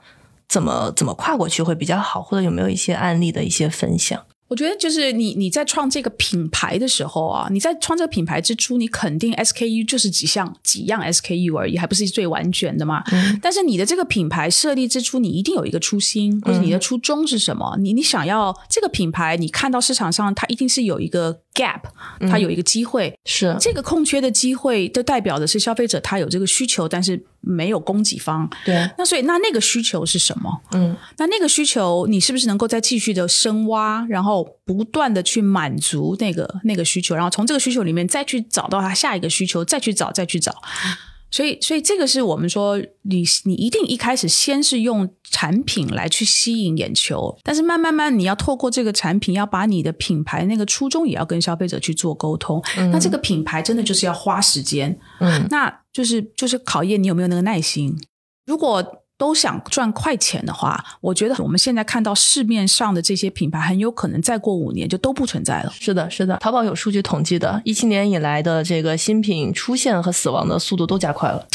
怎么怎么跨过去会比较好？或者有没有一些案例的一些分享？我觉得就是你你在创这个品牌的时候啊，你在创这个品牌之初，你肯定 SKU 就是几项几样 SKU 而已，还不是最完全的嘛。但是你的这个品牌设立之初，你一定有一个初心，或者你的初衷是什么？你你想要这个品牌，你看到市场上它一定是有一个 gap，它有一个机会，是这个空缺的机会，都代表的是消费者他有这个需求，但是。没有供给方，对，那所以那那个需求是什么？嗯，那那个需求你是不是能够再继续的深挖，然后不断的去满足那个那个需求，然后从这个需求里面再去找到它下一个需求，再去找再去找。所以，所以这个是我们说，你你一定一开始先是用产品来去吸引眼球，但是慢慢慢，你要透过这个产品，要把你的品牌那个初衷也要跟消费者去做沟通。那这个品牌真的就是要花时间，嗯，那就是就是考验你有没有那个耐心。如果都想赚快钱的话，我觉得我们现在看到市面上的这些品牌，很有可能再过五年就都不存在了。是的，是的，淘宝有数据统计的，一七年以来的这个新品出现和死亡的速度都加快了。<laughs>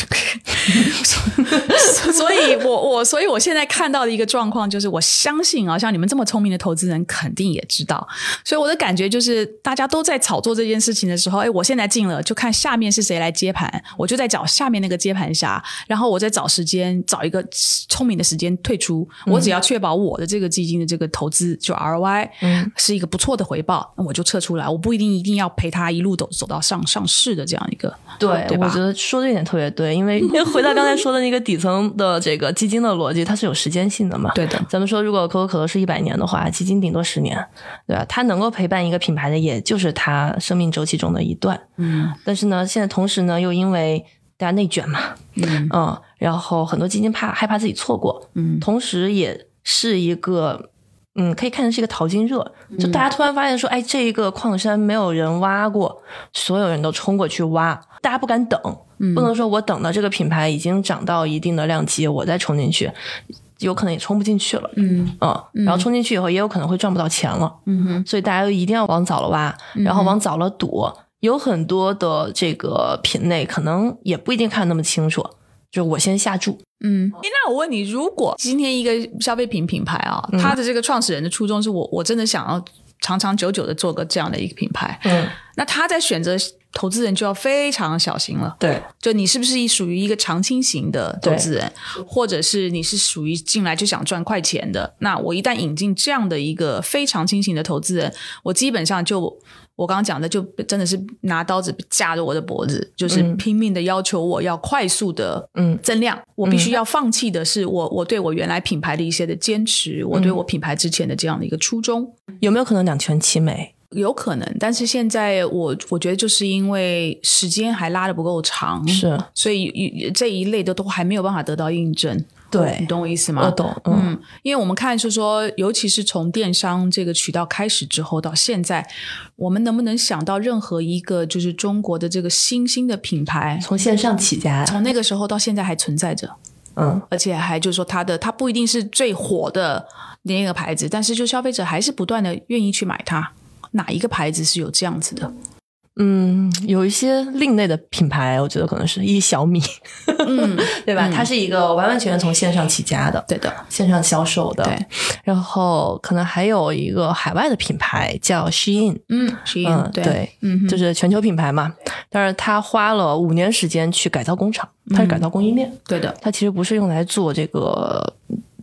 所以，我我所以我现在看到的一个状况就是，我相信啊，像你们这么聪明的投资人，肯定也知道。所以我的感觉就是，大家都在炒作这件事情的时候，哎，我现在进了，就看下面是谁来接盘，我就在找下面那个接盘侠，然后我再找时间找一个。聪明的时间退出，我只要确保我的这个基金的这个投资就 ROI 是一个不错的回报，那我就撤出来。我不一定一定要陪他一路走走到上上市的这样一个。对，我觉得说这一点特别对，因为 <laughs> 回到刚才说的那个底层的这个基金的逻辑，它是有时间性的嘛。对的，咱们说如果可口可乐是一百年的话，基金顶多十年，对吧？它能够陪伴一个品牌的，也就是它生命周期中的一段。嗯，但是呢，现在同时呢，又因为大家内卷嘛，嗯。嗯，然后很多基金怕害怕自己错过，嗯，同时也是一个，嗯，可以看成是一个淘金热，就大家突然发现说，哎，这一个矿山没有人挖过，所有人都冲过去挖，大家不敢等，不能说我等到这个品牌已经涨到一定的量级，我再冲进去，有可能也冲不进去了，嗯。嗯，然后冲进去以后，也有可能会赚不到钱了，嗯哼，所以大家一定要往早了挖，然后往早了赌。有很多的这个品类，可能也不一定看那么清楚。就我先下注，嗯。那我问你，如果今天一个消费品品牌啊，它的这个创始人的初衷是我，我真的想要长长久久的做个这样的一个品牌，嗯，那他在选择投资人就要非常小心了。对，就你是不是属于一个长青型的投资人，或者是你是属于进来就想赚快钱的？那我一旦引进这样的一个非常清型的投资人，我基本上就。我刚刚讲的就真的是拿刀子架着我的脖子，就是拼命的要求我要快速的嗯。增量，我必须要放弃的是我我对我原来品牌的一些的坚持，我对我品牌之前的这样的一个初衷，有没有可能两全其美？有可能，但是现在我我觉得就是因为时间还拉的不够长，是，所以这一类的都还没有办法得到印证。对。你懂我意思吗？我懂，嗯，因为我们看是说，尤其是从电商这个渠道开始之后到现在，我们能不能想到任何一个就是中国的这个新兴的品牌，从线上起家，从那个时候到现在还存在着，嗯，而且还就是说它的它不一定是最火的那个牌子，但是就消费者还是不断的愿意去买它，哪一个牌子是有这样子的？嗯，有一些另类的品牌，我觉得可能是一小米，嗯，<laughs> 对吧？它是一个完完全全从线上起家的，对的，线上销售的。对，然后可能还有一个海外的品牌叫 Shein，嗯，Shein，对，嗯，就是全球品牌嘛。但是它花了五年时间去改造工厂，它是改造供应链，对的，它其实不是用来做这个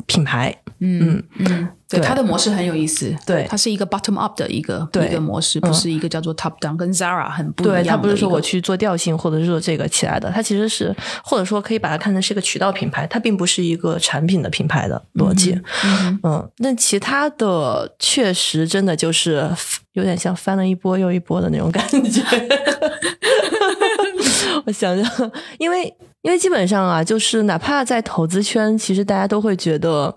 品牌，嗯嗯。对它的模式很有意思，对，它是一个 bottom up 的一个一个模式，不是一个叫做 top down，跟 Zara 很不一样。对，它不是说我去做调性或者是做这个起来的，它其实是或者说可以把它看成是一个渠道品牌，它并不是一个产品的品牌的逻辑。嗯，那其他的确实真的就是有点像翻了一波又一波的那种感觉。<laughs> 我想想，因为。因为基本上啊，就是哪怕在投资圈，其实大家都会觉得，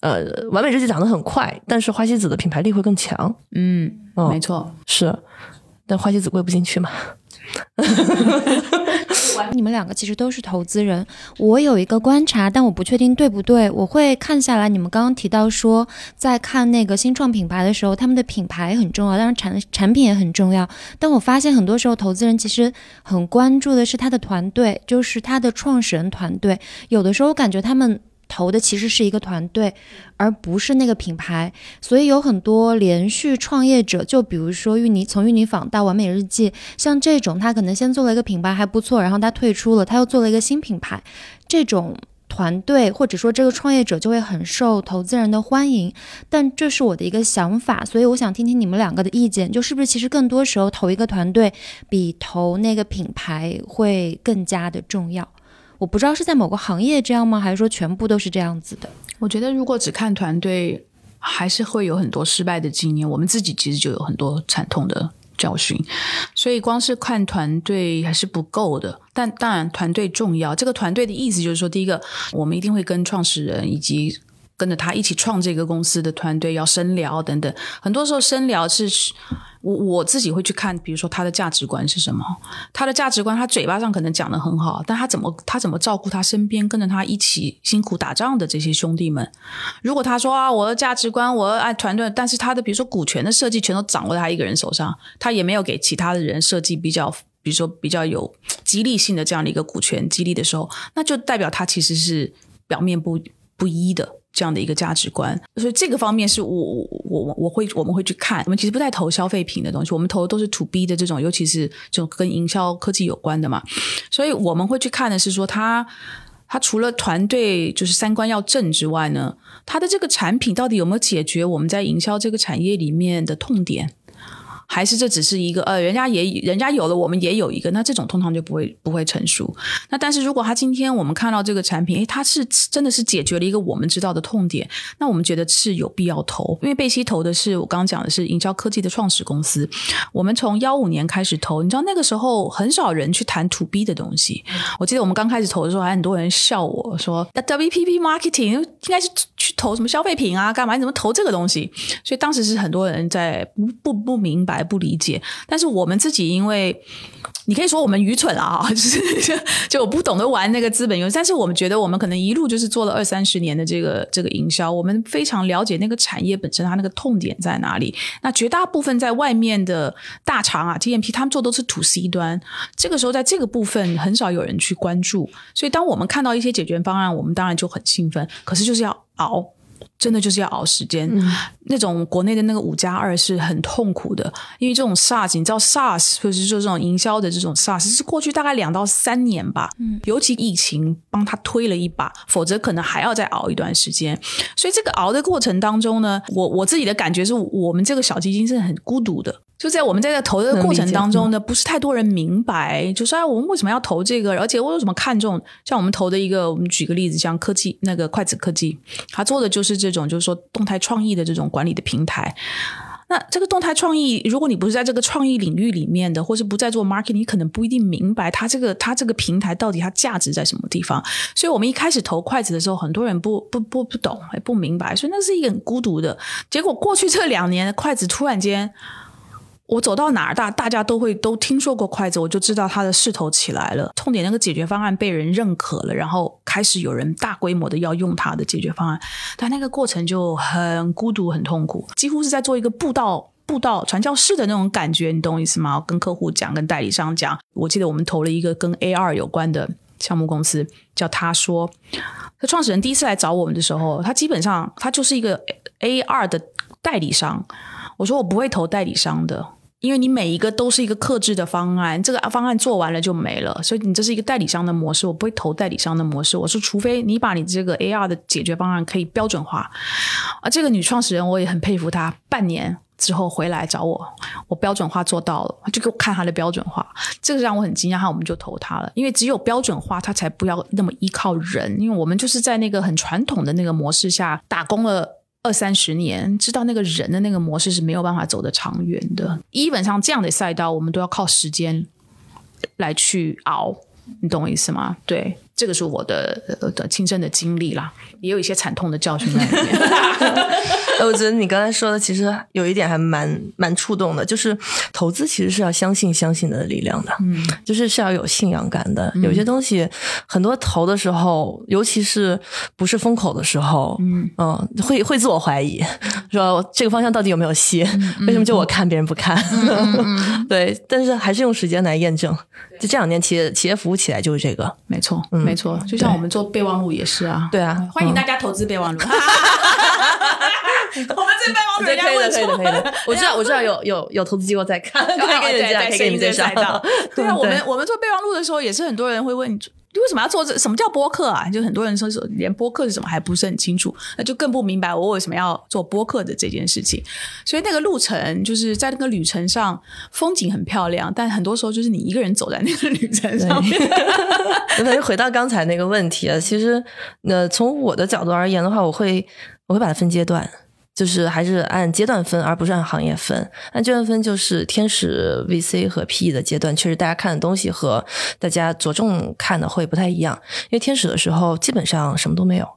呃，完美日记涨得很快，但是花西子的品牌力会更强。嗯，没错，是，但花西子贵不进去嘛。<laughs> 你们两个其实都是投资人，我有一个观察，但我不确定对不对。我会看下来，你们刚刚提到说，在看那个新创品牌的时候，他们的品牌很重要，当然产产品也很重要。但我发现很多时候，投资人其实很关注的是他的团队，就是他的创始人团队。有的时候，我感觉他们。投的其实是一个团队，而不是那个品牌，所以有很多连续创业者，就比如说芋泥，从芋泥坊到完美日记，像这种，他可能先做了一个品牌还不错，然后他退出了，他又做了一个新品牌，这种团队或者说这个创业者就会很受投资人的欢迎。但这是我的一个想法，所以我想听听你们两个的意见，就是不是其实更多时候投一个团队比投那个品牌会更加的重要？我不知道是在某个行业这样吗？还是说全部都是这样子的？我觉得如果只看团队，还是会有很多失败的经验。我们自己其实就有很多惨痛的教训，所以光是看团队还是不够的。但当然，团队重要。这个团队的意思就是说，第一个，我们一定会跟创始人以及。跟着他一起创这个公司的团队要深聊等等，很多时候深聊是，我我自己会去看，比如说他的价值观是什么，他的价值观，他嘴巴上可能讲的很好，但他怎么他怎么照顾他身边跟着他一起辛苦打仗的这些兄弟们？如果他说啊，我的价值观，我爱团队，但是他的比如说股权的设计全都掌握在他一个人手上，他也没有给其他的人设计比较，比如说比较有激励性的这样的一个股权激励的时候，那就代表他其实是表面不不一的。这样的一个价值观，所以这个方面是我我我我会我们会去看。我们其实不太投消费品的东西，我们投的都是 to B 的这种，尤其是这种跟营销科技有关的嘛。所以我们会去看的是说，他他除了团队就是三观要正之外呢，他的这个产品到底有没有解决我们在营销这个产业里面的痛点？还是这只是一个呃，人家也人家有了，我们也有一个，那这种通常就不会不会成熟。那但是如果他今天我们看到这个产品，诶，它是真的是解决了一个我们知道的痛点，那我们觉得是有必要投。因为贝西投的是我刚刚讲的是营销科技的创始公司，我们从幺五年开始投，你知道那个时候很少人去谈 to B 的东西。我记得我们刚开始投的时候，还很多人笑我说，那 WPP marketing 应该是去投什么消费品啊，干嘛？你怎么投这个东西？所以当时是很多人在不不不明白。还不理解，但是我们自己，因为你可以说我们愚蠢啊，就是就我不懂得玩那个资本游戏。但是我们觉得，我们可能一路就是做了二三十年的这个这个营销，我们非常了解那个产业本身它那个痛点在哪里。那绝大部分在外面的大厂啊，T M P 他们做都是 To C 端，这个时候在这个部分很少有人去关注。所以当我们看到一些解决方案，我们当然就很兴奋。可是就是要熬。真的就是要熬时间，那种国内的那个五加二是很痛苦的，因为这种 SARS，你知道 SARS 或者是说这种营销的这种 SARS 是过去大概两到三年吧，嗯，尤其疫情帮他推了一把，否则可能还要再熬一段时间。所以这个熬的过程当中呢，我我自己的感觉是我们这个小基金是很孤独的。就在我们在这投的过程当中呢，不是太多人明白，就是哎，我们为什么要投这个？而且我为什么看重？像我们投的一个，我们举个例子，像科技那个筷子科技，他做的就是这种，就是说动态创意的这种管理的平台。那这个动态创意，如果你不是在这个创意领域里面的，或是不在做 marketing，你可能不一定明白它这个它这个平台到底它价值在什么地方。所以我们一开始投筷子的时候，很多人不不不不懂，也不明白，所以那是一个很孤独的结果。过去这两年，筷子突然间。我走到哪儿，大大家都会都听说过筷子，我就知道它的势头起来了。痛点那个解决方案被人认可了，然后开始有人大规模的要用它的解决方案，但那个过程就很孤独、很痛苦，几乎是在做一个布道布道传教士的那种感觉，你懂我意思吗？跟客户讲，跟代理商讲。我记得我们投了一个跟 AR 有关的项目公司，叫他说，他创始人第一次来找我们的时候，他基本上他就是一个 AR 的代理商。我说我不会投代理商的。因为你每一个都是一个克制的方案，这个方案做完了就没了，所以你这是一个代理商的模式，我不会投代理商的模式。我说，除非你把你这个 AR 的解决方案可以标准化。啊，这个女创始人我也很佩服她，半年之后回来找我，我标准化做到了，就给我看她的标准化，这个让我很惊讶，我们就投她了。因为只有标准化，她才不要那么依靠人，因为我们就是在那个很传统的那个模式下打工了。二三十年，知道那个人的那个模式是没有办法走得长远的。基本上这样的赛道，我们都要靠时间来去熬，你懂我意思吗？对。这个是我的的亲身的经历啦，也有一些惨痛的教训在里面。<laughs> 我觉得你刚才说的其实有一点还蛮蛮触动的，就是投资其实是要相信相信的力量的，嗯，就是是要有信仰感的。有些东西很多投的时候，尤其是不是风口的时候，嗯嗯，会会自我怀疑，说这个方向到底有没有戏？为什么就我看别人不看？<laughs> 对，但是还是用时间来验证。就这两年企业企业服务起来就是这个，没错，嗯。没错，就像我们做备忘录也是啊。对啊，欢迎大家投资备忘录。<laughs> <laughs> 我们这备忘录可以的，可以的。<laughs> 我知道，我知道有有有投资机构在看，可以给人家，可以给你介绍。对啊，我们我们做备忘录的时候，也是很多人会问。为什么要做这？什么叫播客啊？就很多人说是连播客是什么还不是很清楚，那就更不明白我为什么要做播客的这件事情。所以那个路程就是在那个旅程上，风景很漂亮，但很多时候就是你一个人走在那个旅程上面。<laughs> 就回到刚才那个问题啊，其实那从我的角度而言的话，我会我会把它分阶段。就是还是按阶段分，而不是按行业分。按阶段分，就是天使 VC 和 PE 的阶段，确实大家看的东西和大家着重看的会不太一样。因为天使的时候基本上什么都没有，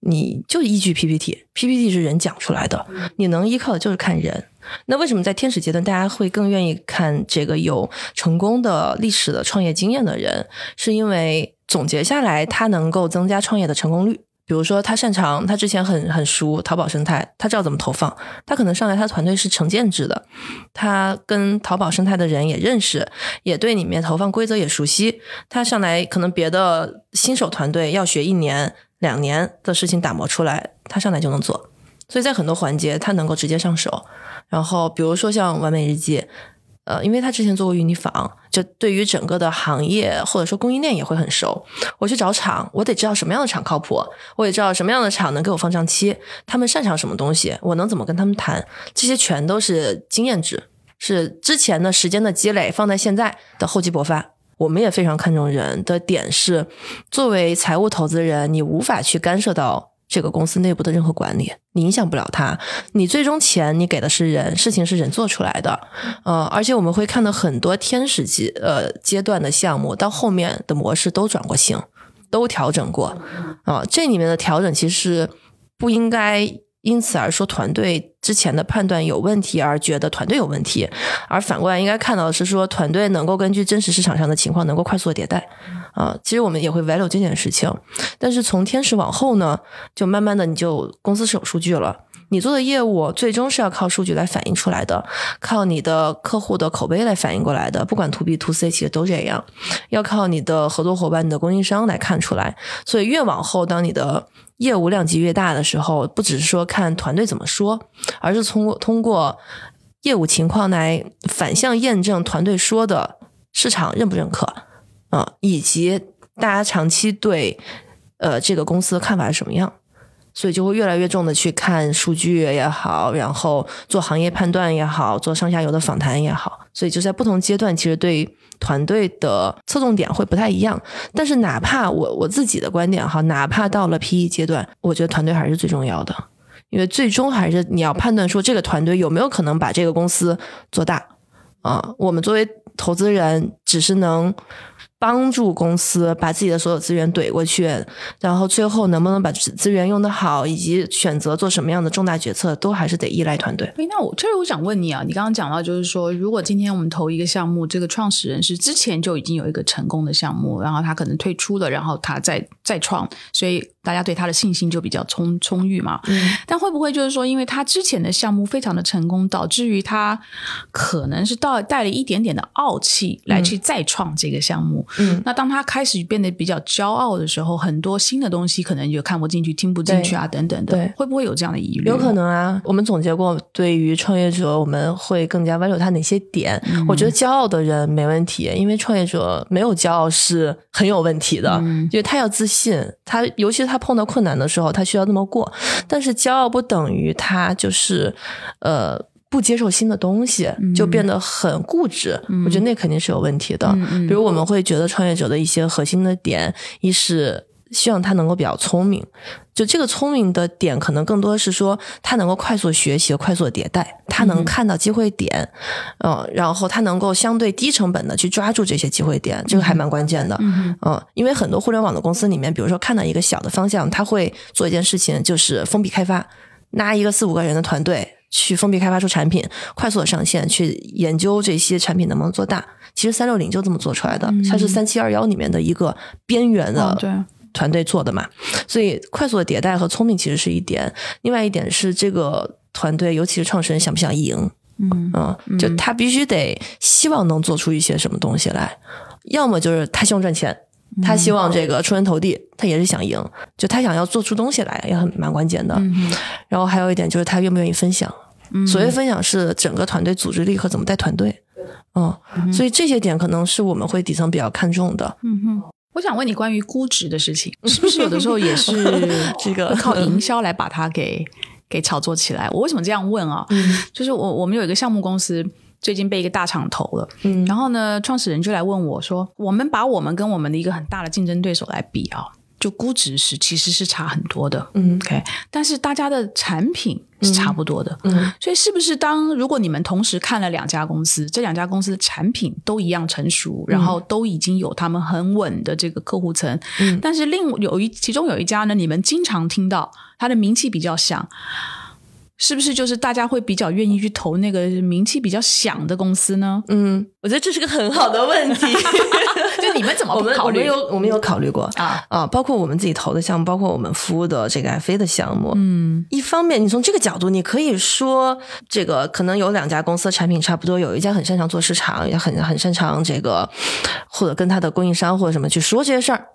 你就依据 PPT，PPT 是人讲出来的，你能依靠的就是看人。那为什么在天使阶段大家会更愿意看这个有成功的历史的创业经验的人？是因为总结下来，他能够增加创业的成功率。比如说，他擅长，他之前很很熟淘宝生态，他知道怎么投放。他可能上来，他团队是成建制的，他跟淘宝生态的人也认识，也对里面投放规则也熟悉。他上来，可能别的新手团队要学一年、两年的事情打磨出来，他上来就能做。所以在很多环节，他能够直接上手。然后，比如说像完美日记。呃，因为他之前做过云泥坊，就对于整个的行业或者说供应链也会很熟。我去找厂，我得知道什么样的厂靠谱，我也知道什么样的厂能给我放账期，他们擅长什么东西，我能怎么跟他们谈，这些全都是经验值，是之前的时间的积累放在现在的厚积薄发。我们也非常看重人的点是，作为财务投资人，你无法去干涉到。这个公司内部的任何管理，你影响不了他。你最终钱你给的是人，事情是人做出来的。呃，而且我们会看到很多天使级呃阶段的项目，到后面的模式都转过型，都调整过。啊，这里面的调整其实不应该因此而说团队之前的判断有问题，而觉得团队有问题，而反过来应该看到的是说团队能够根据真实市场上的情况能够快速的迭代。啊，其实我们也会 value 这件事情，但是从天使往后呢，就慢慢的你就公司是有数据了，你做的业务最终是要靠数据来反映出来的，靠你的客户的口碑来反映过来的，不管 to B to C 其实都这样，要靠你的合作伙伴、你的供应商来看出来。所以越往后，当你的业务量级越大的时候，不只是说看团队怎么说，而是通过通过业务情况来反向验证团队说的市场认不认可。啊，以及大家长期对呃这个公司的看法是什么样，所以就会越来越重的去看数据也好，然后做行业判断也好，做上下游的访谈也好，所以就在不同阶段，其实对团队的侧重点会不太一样。但是哪怕我我自己的观点哈，哪怕到了 PE 阶段，我觉得团队还是最重要的，因为最终还是你要判断说这个团队有没有可能把这个公司做大啊。我们作为投资人，只是能。帮助公司把自己的所有资源怼过去，然后最后能不能把资源用得好，以及选择做什么样的重大决策，都还是得依赖团队。诶，那我这实我想问你啊，你刚刚讲到就是说，如果今天我们投一个项目，这个创始人是之前就已经有一个成功的项目，然后他可能退出了，然后他再再创，所以大家对他的信心就比较充充裕嘛。嗯。但会不会就是说，因为他之前的项目非常的成功，导致于他可能是到带了一点点的傲气来去再创这个项目？嗯，那当他开始变得比较骄傲的时候，很多新的东西可能就看不进去、听不进去啊，等等的，对，会不会有这样的疑虑？有可能啊。我们总结过，对于创业者，我们会更加 value 他哪些点？我觉得骄傲的人没问题，因为创业者没有骄傲是很有问题的，因为他要自信，他尤其是他碰到困难的时候，他需要那么过。但是骄傲不等于他就是呃。不接受新的东西，就变得很固执。我觉得那肯定是有问题的。比如我们会觉得创业者的一些核心的点，一是希望他能够比较聪明。就这个聪明的点，可能更多是说他能够快速学习、快速迭代，他能看到机会点，嗯，然后他能够相对低成本的去抓住这些机会点，这个还蛮关键的。嗯，因为很多互联网的公司里面，比如说看到一个小的方向，他会做一件事情，就是封闭开发，拿一个四五个人的团队。去封闭开发出产品，快速的上线，去研究这些产品能不能做大。其实三六零就这么做出来的，它是三七二幺里面的一个边缘的团队做的嘛。所以快速的迭代和聪明其实是一点，另外一点是这个团队，尤其是创始人想不想赢。嗯嗯，就他必须得希望能做出一些什么东西来，要么就是他希望赚钱。他希望这个出人头地，他也是想赢，就他想要做出东西来，也很蛮关键的。然后还有一点就是他愿不愿意分享。所谓分享是整个团队组织力和怎么带团队。嗯，所以这些点可能是我们会底层比较看重的。嗯哼，我想问你关于估值的事情，是不是有的时候也是 <laughs> 这个靠营销来把它给给炒作起来？我为什么这样问啊？就是我我们有一个项目公司。最近被一个大厂投了，嗯，然后呢，创始人就来问我说：“我们把我们跟我们的一个很大的竞争对手来比啊，就估值是其实是差很多的，嗯，OK，但是大家的产品是差不多的，嗯，所以是不是当如果你们同时看了两家公司，这两家公司的产品都一样成熟，然后都已经有他们很稳的这个客户层，嗯，但是另有一其中有一家呢，你们经常听到它的名气比较响。”是不是就是大家会比较愿意去投那个名气比较响的公司呢？嗯，我觉得这是个很好的问题。<laughs> <laughs> <laughs> 就你们怎么我们考虑？我们有我们有考虑过啊啊，包括我们自己投的项目，包括我们服务的这个 F A 的项目。嗯，一方面，你从这个角度，你可以说这个可能有两家公司产品差不多，有一家很擅长做市场，也很很擅长这个或者跟他的供应商或者什么去说这些事儿。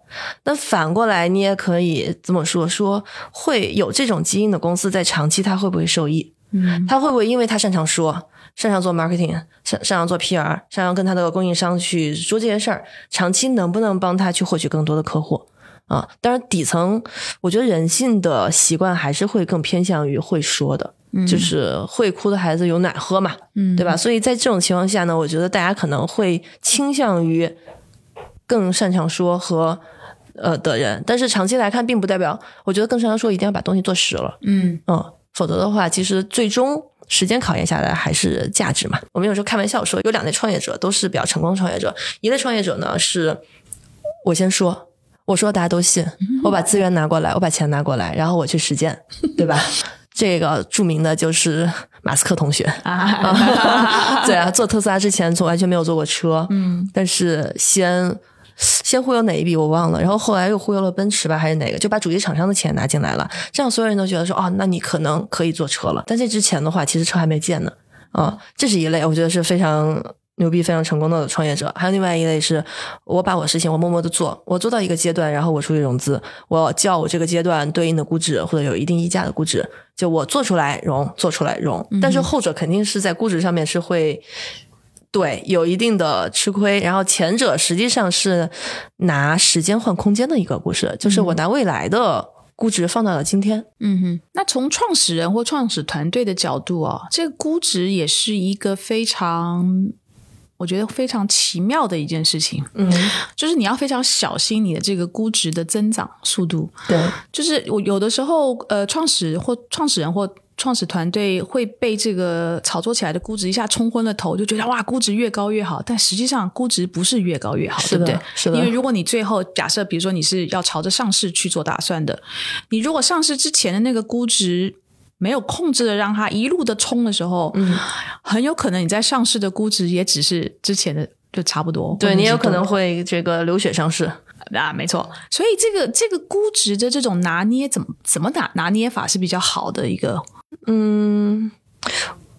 那反过来，你也可以这么说：说会有这种基因的公司在长期，它会不会受益？嗯，他会不会因为他擅长说，擅长做 marketing，擅擅长做 PR，擅长跟他的供应商去说这些事儿，长期能不能帮他去获取更多的客户？啊，当然底层，我觉得人性的习惯还是会更偏向于会说的，就是会哭的孩子有奶喝嘛，嗯，对吧？所以在这种情况下呢，我觉得大家可能会倾向于更擅长说和。呃的人，但是长期来看，并不代表我觉得更擅长说一定要把东西做实了，嗯嗯，否则的话，其实最终时间考验下来还是价值嘛。我们有时候开玩笑说，有两类创业者都是比较成功的创业者，一类创业者呢是，我先说，我说大家都信，我把资源拿过来，我把钱拿过来，然后我去实践，对吧？<laughs> 这个著名的就是马斯克同学啊，<laughs> 对啊，做特斯拉之前从完全没有坐过车，嗯，但是先。先忽悠哪一笔我忘了，然后后来又忽悠了奔驰吧，还是哪个，就把主机厂商的钱拿进来了，这样所有人都觉得说，哦，那你可能可以做车了。但这之前的话，其实车还没建呢。啊，这是一类，我觉得是非常牛逼、非常成功的创业者。还有另外一类是，我把我事情我默默的做，我做到一个阶段，然后我出去融资，我叫我这个阶段对应的估值或者有一定溢价的估值，就我做出来融，做出来融。但是后者肯定是在估值上面是会。对，有一定的吃亏，然后前者实际上是拿时间换空间的一个故事，就是我拿未来的估值放到了今天。嗯哼，那从创始人或创始团队的角度啊，这个估值也是一个非常。我觉得非常奇妙的一件事情，嗯，就是你要非常小心你的这个估值的增长速度。对，就是我有的时候，呃，创始或创始人或创始团队会被这个炒作起来的估值一下冲昏了头，就觉得哇，估值越高越好。但实际上，估值不是越高越好，对不对？是的。因为如果你最后假设，比如说你是要朝着上市去做打算的，你如果上市之前的那个估值没有控制的让它一路的冲的时候，嗯，很有可能你在上市的估值也只是之前的就差不多。对你有可能会这个流血上市。啊，没错，所以这个这个估值的这种拿捏，怎么怎么拿拿捏法是比较好的一个。嗯，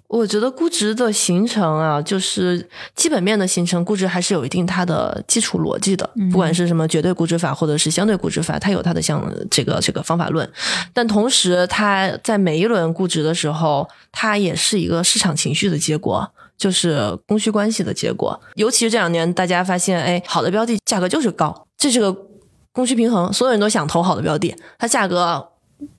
我觉得估值的形成啊，就是基本面的形成，估值还是有一定它的基础逻辑的。不管是什么绝对估值法或者是相对估值法，它有它的像这个这个方法论。但同时，它在每一轮估值的时候，它也是一个市场情绪的结果。就是供需关系的结果，尤其是这两年，大家发现，哎，好的标的价格就是高，这是个供需平衡，所有人都想投好的标的，它价格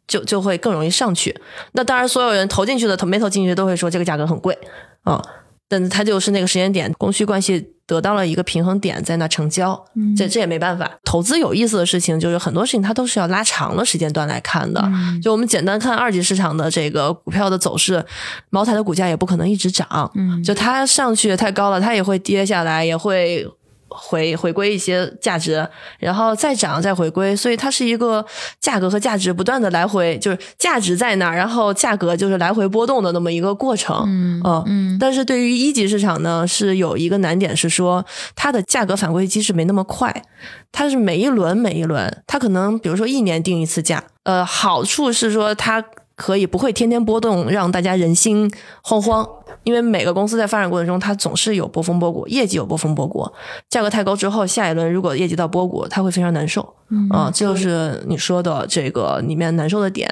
就就会更容易上去。那当然，所有人投进去的投没投进去都会说这个价格很贵啊。但它就是那个时间点，供需关系得到了一个平衡点，在那成交，这这也没办法。投资有意思的事情就是很多事情它都是要拉长了时间段来看的。就我们简单看二级市场的这个股票的走势，茅台的股价也不可能一直涨，就它上去太高了，它也会跌下来，也会。回回归一些价值，然后再涨再回归，所以它是一个价格和价值不断的来回，就是价值在那儿，然后价格就是来回波动的那么一个过程。嗯嗯。但是对于一级市场呢，是有一个难点是说它的价格反馈机制没那么快，它是每一轮每一轮，它可能比如说一年定一次价。呃，好处是说它可以不会天天波动，让大家人心惶惶。因为每个公司在发展过程中，它总是有波峰波谷，业绩有波峰波谷。价格太高之后，下一轮如果业绩到波谷，它会非常难受。啊，这就是你说的这个里面难受的点。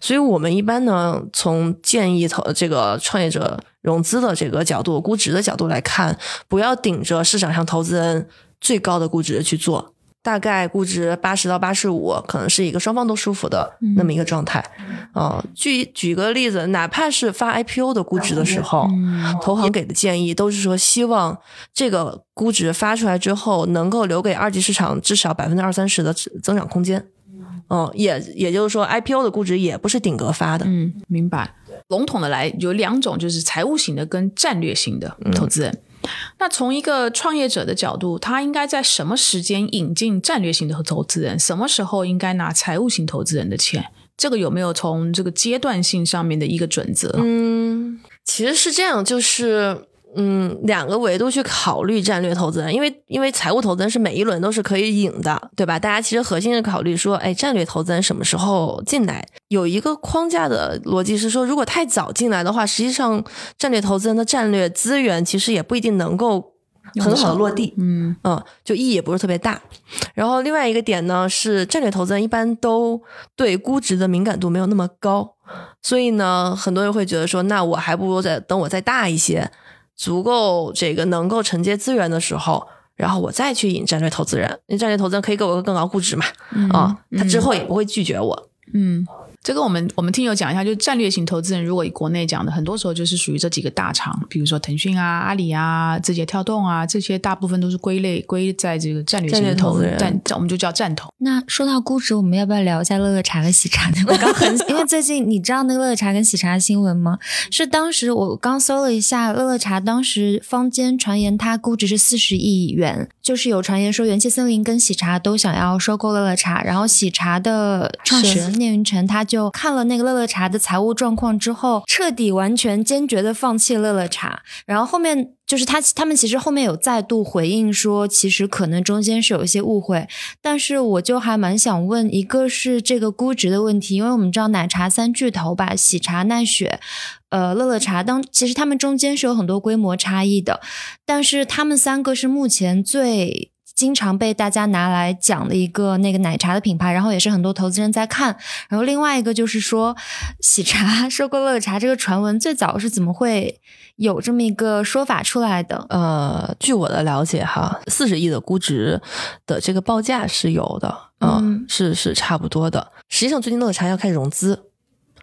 所以我们一般呢，从建议投这个创业者融资的这个角度、估值的角度来看，不要顶着市场上投资人最高的估值去做。大概估值八十到八十五，可能是一个双方都舒服的那么一个状态。啊，举举个例子，哪怕是发 IPO 的估值的时候，投行给的建议都是说，希望这个估值发出来之后，能够留给二级市场至少百分之二三十的增长空间。嗯，也也就是说，IPO 的估值也不是顶格发的。嗯，明白。笼统的来，有两种，就是财务型的跟战略型的投资人。那从一个创业者的角度，他应该在什么时间引进战略性的投资人？什么时候应该拿财务型投资人的钱？这个有没有从这个阶段性上面的一个准则？嗯，其实是这样，就是。嗯，两个维度去考虑战略投资人，因为因为财务投资人是每一轮都是可以引的，对吧？大家其实核心是考虑说，哎，战略投资人什么时候进来？有一个框架的逻辑是说，如果太早进来的话，实际上战略投资人的战略资源其实也不一定能够很好的落地，嗯嗯，就意义也不是特别大。然后另外一个点呢是，战略投资人一般都对估值的敏感度没有那么高，所以呢，很多人会觉得说，那我还不如再等我再大一些。足够这个能够承接资源的时候，然后我再去引战略投资人，因为战略投资人可以给我个更高估值嘛，啊，他之后也不会拒绝我，嗯。这个我们我们听友讲一下，就是战略型投资人，如果以国内讲的，很多时候就是属于这几个大厂，比如说腾讯啊、阿里啊、字节跳动啊，这些大部分都是归类归在这个战略型投资人，战我们就叫战投。那说到估值，我们要不要聊一下乐乐茶和喜茶？<laughs> 我刚很，因为最近你知道那个乐乐茶跟喜茶的新闻吗？是当时我刚搜了一下，乐乐茶当时坊间传言它估值是四十亿元，就是有传言说元气森林跟喜茶都想要收购乐乐茶，然后喜茶的创始人聂云辰他。就就看了那个乐乐茶的财务状况之后，彻底完全坚决的放弃乐乐茶。然后后面就是他他们其实后面有再度回应说，其实可能中间是有一些误会。但是我就还蛮想问，一个是这个估值的问题，因为我们知道奶茶三巨头吧，喜茶、奈雪、呃乐乐茶，当其实他们中间是有很多规模差异的，但是他们三个是目前最。经常被大家拿来讲的一个那个奶茶的品牌，然后也是很多投资人在看。然后另外一个就是说，喜茶收购乐茶这个传闻最早是怎么会有这么一个说法出来的？呃，据我的了解，哈，四十亿的估值的这个报价是有的，嗯，是是差不多的。实际上，最近乐茶要开始融资，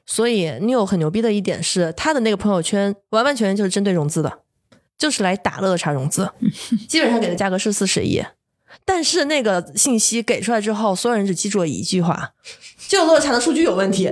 所以 New 很牛逼的一点是，他的那个朋友圈完完全全就是针对融资的，就是来打乐茶融资，<laughs> 基本上给的价格是四十亿。但是那个信息给出来之后，所有人只记住了一句话：<laughs> 就洛查的数据有问题。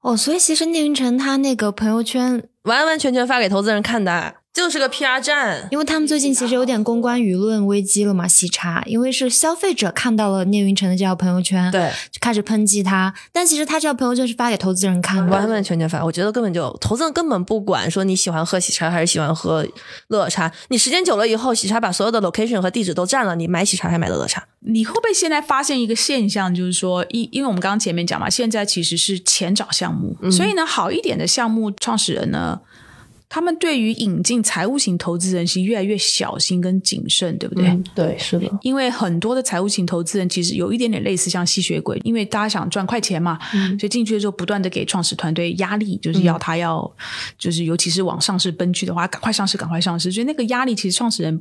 哦，所以其实聂云辰他那个朋友圈完完全全发给投资人看的。就是个 PR 站，因为他们最近其实有点公关舆论危机了嘛，喜茶，因为是消费者看到了聂云辰的这条朋友圈，对，就开始抨击他。但其实他这条朋友圈是发给投资人看的，完完全全发。我觉得根本就投资人根本不管说你喜欢喝喜茶还是喜欢喝乐茶，你时间久了以后，喜茶把所有的 location 和地址都占了，你买喜茶还买乐乐茶？你会不会现在发现一个现象，就是说，因因为我们刚刚前面讲嘛，现在其实是钱找项目，所以呢，好一点的项目创始人呢。他们对于引进财务型投资人是越来越小心跟谨慎，对不对？对，是的。因为很多的财务型投资人其实有一点点类似像吸血鬼，因为大家想赚快钱嘛，所以进去的时候不断的给创始团队压力，就是要他要，就是尤其是往上市奔去的话，赶快上市，赶快上市。所以那个压力其实创始人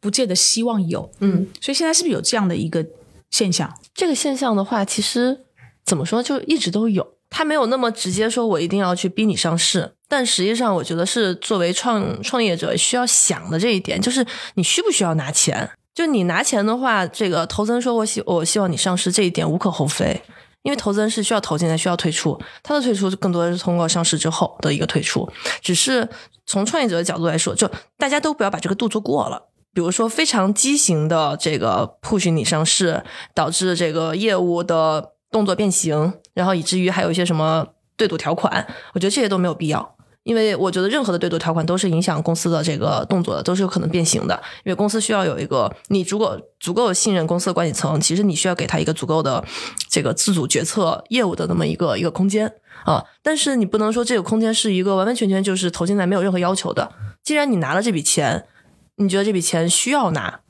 不见得希望有。嗯，所以现在是不是有这样的一个现象？这个现象的话，其实怎么说，就一直都有。他没有那么直接说，我一定要去逼你上市。但实际上，我觉得是作为创创业者需要想的这一点，就是你需不需要拿钱？就你拿钱的话，这个投资人说我希我希望你上市，这一点无可厚非，因为投资人是需要投进来，需要退出。他的退出更多的是通过上市之后的一个退出。只是从创业者的角度来说，就大家都不要把这个度做过了。比如说非常畸形的这个 push 你上市，导致这个业务的动作变形，然后以至于还有一些什么对赌条款，我觉得这些都没有必要。因为我觉得任何的对赌条款都是影响公司的这个动作的，都是有可能变形的。因为公司需要有一个你如果足够信任公司的管理层，其实你需要给他一个足够的这个自主决策业务的那么一个一个空间啊。但是你不能说这个空间是一个完完全全就是投进来没有任何要求的。既然你拿了这笔钱，你觉得这笔钱需要拿，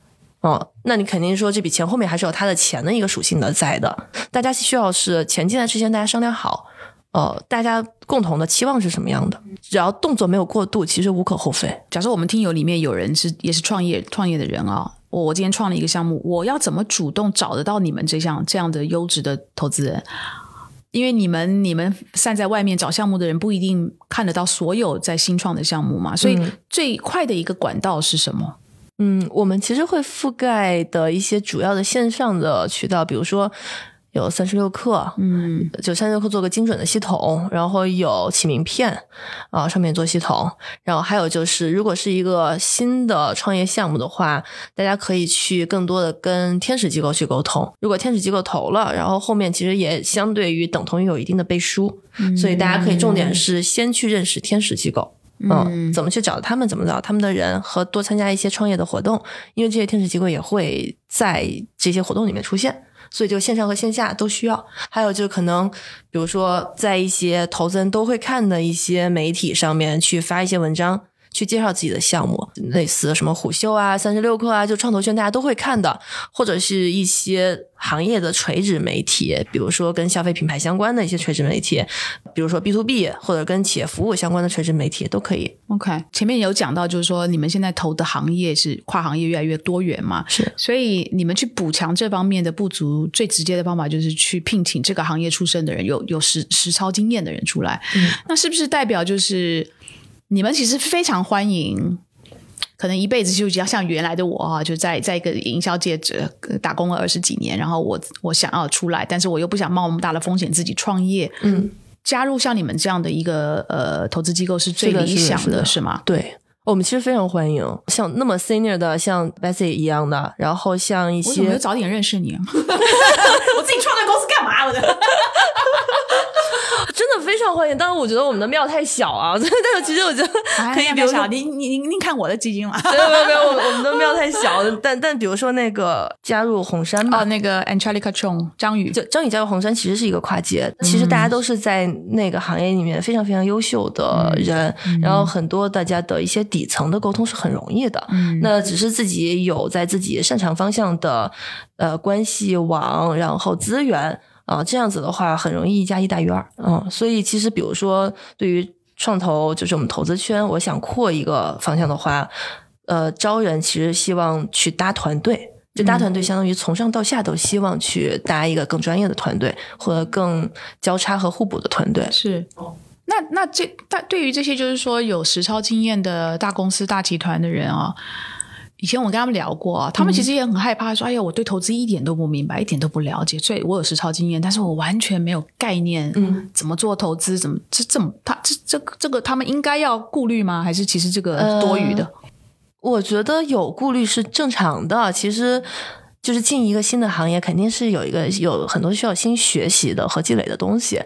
哦，那你肯定说这笔钱后面还是有它的钱的一个属性的在的。大家需要是钱进来之前大家商量好。呃，大家共同的期望是什么样的？只要动作没有过度，其实无可厚非。假设我们听友里面有人是也是创业创业的人啊，我我今天创了一个项目，我要怎么主动找得到你们这项这样的优质的投资人？因为你们你们散在外面找项目的人不一定看得到所有在新创的项目嘛，所以最快的一个管道是什么？嗯，我们其实会覆盖的一些主要的线上的渠道，比如说。有三十六氪，嗯，就三十六氪做个精准的系统，然后有起名片啊，上面做系统，然后还有就是，如果是一个新的创业项目的话，大家可以去更多的跟天使机构去沟通。如果天使机构投了，然后后面其实也相对于等同于有一定的背书，所以大家可以重点是先去认识天使机构，嗯，怎么去找他们，怎么找他们的人，和多参加一些创业的活动，因为这些天使机构也会在这些活动里面出现。所以，就线上和线下都需要。还有，就可能，比如说，在一些投资人都会看的一些媒体上面去发一些文章。去介绍自己的项目，类似什么虎嗅啊、三十六氪啊，就创投圈大家都会看的，或者是一些行业的垂直媒体，比如说跟消费品牌相关的一些垂直媒体，比如说 B to B 或者跟企业服务相关的垂直媒体都可以。OK，前面有讲到，就是说你们现在投的行业是跨行业越来越多元嘛？是，所以你们去补强这方面的不足，最直接的方法就是去聘请这个行业出身的人，有有实实操经验的人出来。嗯，那是不是代表就是？你们其实非常欢迎，可能一辈子就要像原来的我啊，就在在一个营销界者打工了二十几年，然后我我想要出来，但是我又不想冒那么大的风险自己创业，嗯，加入像你们这样的一个呃投资机构是最理想的，是吗？对，我们其实非常欢迎像那么 senior 的，像 Bessy 一样的，然后像一些，我早点认识你，<laughs> 我自己创立公司干嘛？我的。<laughs> 真的非常欢迎，但是我觉得我们的庙太小啊。<laughs> 但是其实我觉得可以比如小，您您您看我的基金嘛？没有没有没有，我们的庙太小。但但比如说那个加入红杉吧，那个 Angelica Chong 张宇，就张宇加入红杉其实是一个跨界。其实大家都是在那个行业里面非常非常优秀的人，然后很多大家的一些底层的沟通是很容易的。嗯那只是自己有在自己擅长方向的呃关系网，然后资源。啊，这样子的话很容易一加一大于二，嗯，所以其实比如说对于创投，就是我们投资圈，我想扩一个方向的话，呃，招人其实希望去搭团队，就搭团队相当于从上到下都希望去搭一个更专业的团队，或者更交叉和互补的团队。是，那那这大对于这些就是说有实操经验的大公司大集团的人啊。以前我跟他们聊过，啊他们其实也很害怕，说：“哎呀，我对投资一点都不明白，一点都不了解。”所以，我有实操经验，但是我完全没有概念，嗯，怎么做投资？怎么这这么他这这这个他们应该要顾虑吗？还是其实这个多余的？我觉得有顾虑是正常的。其实。就是进一个新的行业，肯定是有一个有很多需要新学习的和积累的东西。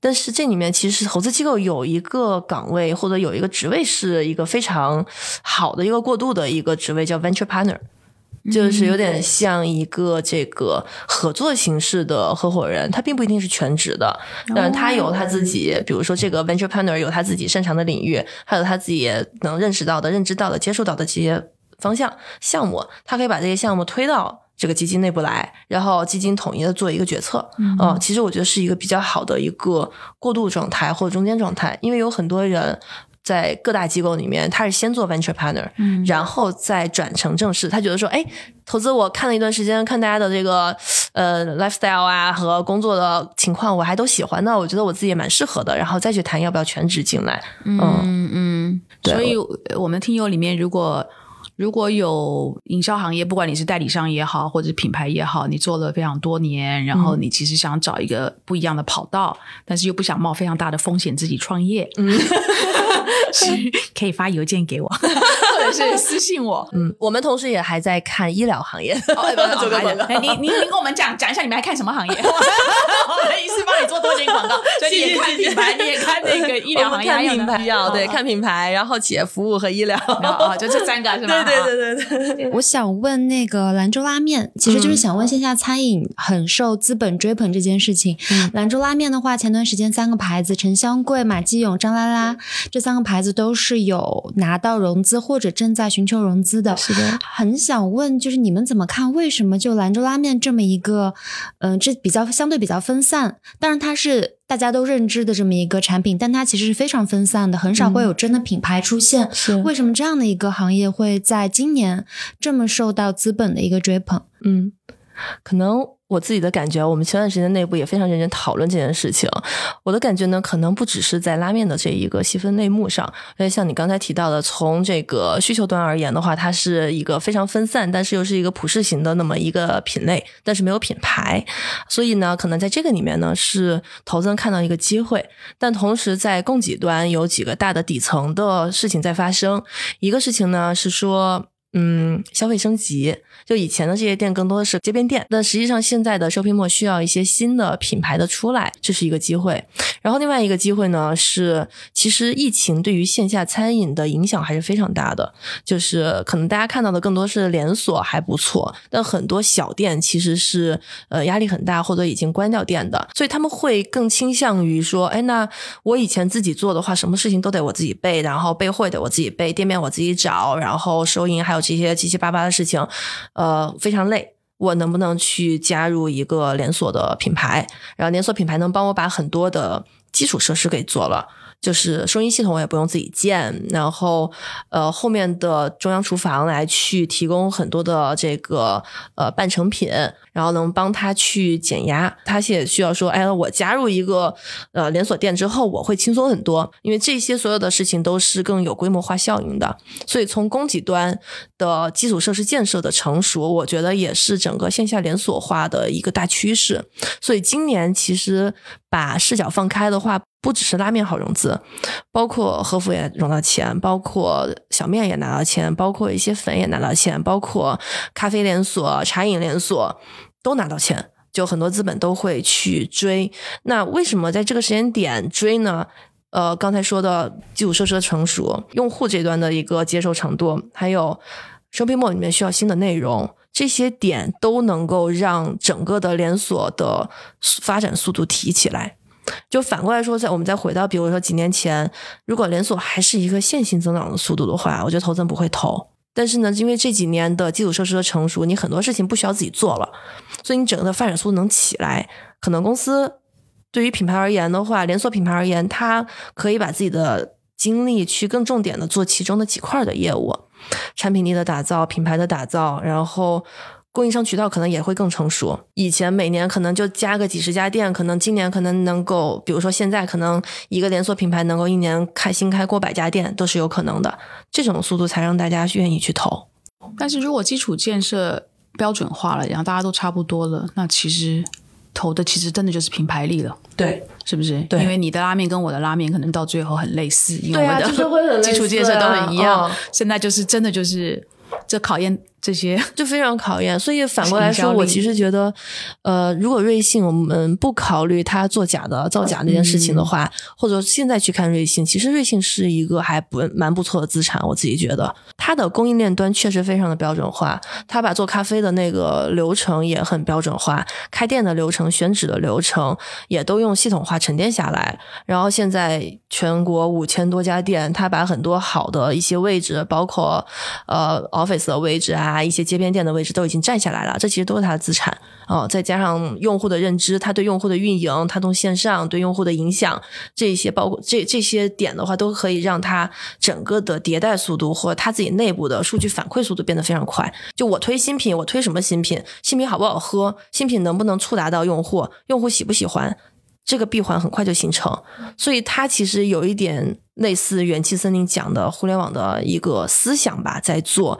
但是这里面其实投资机构有一个岗位或者有一个职位是一个非常好的一个过渡的一个职位，叫 venture partner，就是有点像一个这个合作形式的合伙人。他并不一定是全职的，但他有他自己，比如说这个 venture partner 有他自己擅长的领域，还有他自己能认识到的、认知到的、接受到的这些方向项目，他可以把这些项目推到。这个基金内部来，然后基金统一的做一个决策，嗯，其实我觉得是一个比较好的一个过渡状态或者中间状态，因为有很多人在各大机构里面，他是先做 venture partner，嗯，然后再转成正式，他觉得说，哎，投资我看了一段时间，看大家的这个呃 lifestyle 啊和工作的情况，我还都喜欢的，我觉得我自己也蛮适合的，然后再去谈要不要全职进来，嗯嗯，所以我们听友里面如果。如果有营销行业，不管你是代理商也好，或者品牌也好，你做了非常多年，然后你其实想找一个不一样的跑道，但是又不想冒非常大的风险自己创业，<laughs> 嗯，可以发邮件给我，是 <laughs> 私信我。嗯，我们同时也还在看医疗行业。做个广告，您您您跟我们讲讲一下，你们还看什么行业？我的意思帮你做多点广告，所以你也看品牌，你也看那个医疗行业，看品牌，对，看品牌，然后企业服务和医疗，哦，就这三个是吗？对对对对对，我想问那个兰州拉面，其实就是想问线下餐饮很受资本追捧这件事情。兰州拉面的话，前段时间三个牌子陈香贵、马继勇、张拉拉这三个牌子都是有拿到融资或者正在寻求融资的。是的，很想问，就是你们怎么看？为什么就兰州拉面这么一个，嗯，这比较相对比较分散，当然它是。大家都认知的这么一个产品，但它其实是非常分散的，很少会有真的品牌出现。是为什么这样的一个行业会在今年这么受到资本的一个追捧？嗯，可能。我自己的感觉，我们前段时间内部也非常认真讨论这件事情。我的感觉呢，可能不只是在拉面的这一个细分类目上，因为像你刚才提到的，从这个需求端而言的话，它是一个非常分散，但是又是一个普适型的那么一个品类，但是没有品牌。所以呢，可能在这个里面呢，是投资人看到一个机会，但同时在供给端有几个大的底层的事情在发生。一个事情呢是说，嗯，消费升级。就以前的这些店更多的是街边店，那实际上现在的 shopping mall 需要一些新的品牌的出来，这是一个机会。然后另外一个机会呢是，其实疫情对于线下餐饮的影响还是非常大的，就是可能大家看到的更多是连锁还不错，但很多小店其实是呃压力很大或者已经关掉店的，所以他们会更倾向于说，哎，那我以前自己做的话，什么事情都得我自己备，然后备货得我自己备，店面我自己找，然后收银还有这些七七八八的事情。呃，非常累。我能不能去加入一个连锁的品牌？然后连锁品牌能帮我把很多的基础设施给做了。就是收银系统我也不用自己建，然后呃后面的中央厨房来去提供很多的这个呃半成品，然后能帮他去减压。他也需要说，哎，我加入一个呃连锁店之后，我会轻松很多，因为这些所有的事情都是更有规模化效应的。所以从供给端的基础设施建设的成熟，我觉得也是整个线下连锁化的一个大趋势。所以今年其实把视角放开的话。不只是拉面好融资，包括和服也融到钱，包括小面也拿到钱，包括一些粉也拿到钱，包括咖啡连锁、茶饮连锁都拿到钱，就很多资本都会去追。那为什么在这个时间点追呢？呃，刚才说的基础设施的成熟，用户这端的一个接受程度，还有 shopping mall 里面需要新的内容，这些点都能够让整个的连锁的发展速度提起来。就反过来说，在我们再回到，比如说几年前，如果连锁还是一个线性增长的速度的话，我觉得投资人不会投。但是呢，因为这几年的基础设施的成熟，你很多事情不需要自己做了，所以你整个的发展速度能起来。可能公司对于品牌而言的话，连锁品牌而言，它可以把自己的精力去更重点的做其中的几块的业务，产品力的打造、品牌的打造，然后。供应商渠道可能也会更成熟。以前每年可能就加个几十家店，可能今年可能能够，比如说现在可能一个连锁品牌能够一年开新开过百家店都是有可能的。这种速度才让大家愿意去投。但是如果基础建设标准化了，然后大家都差不多了，那其实投的其实真的就是品牌力了。对，是不是？对，因为你的拉面跟我的拉面可能到最后很类似，因为我们的 <laughs> 基础建设都很一样。现在就是真的就是这考验。这些就非常考验，所以反过来说，我其实觉得，呃，如果瑞幸我们不考虑它做假的、造假那件事情的话，或者现在去看瑞幸，其实瑞幸是一个还不蛮不错的资产。我自己觉得，它的供应链端确实非常的标准化，它把做咖啡的那个流程也很标准化，开店的流程、选址的流程也都用系统化沉淀下来。然后现在全国五千多家店，它把很多好的一些位置，包括呃 office 的位置啊。啊，一些街边店的位置都已经占下来了，这其实都是它的资产哦。再加上用户的认知，它对用户的运营，它从线上对用户的影响，这些包括这这些点的话，都可以让它整个的迭代速度或它自己内部的数据反馈速度变得非常快。就我推新品，我推什么新品？新品好不好喝？新品能不能触达到用户？用户喜不喜欢？这个闭环很快就形成。所以它其实有一点类似元气森林讲的互联网的一个思想吧，在做。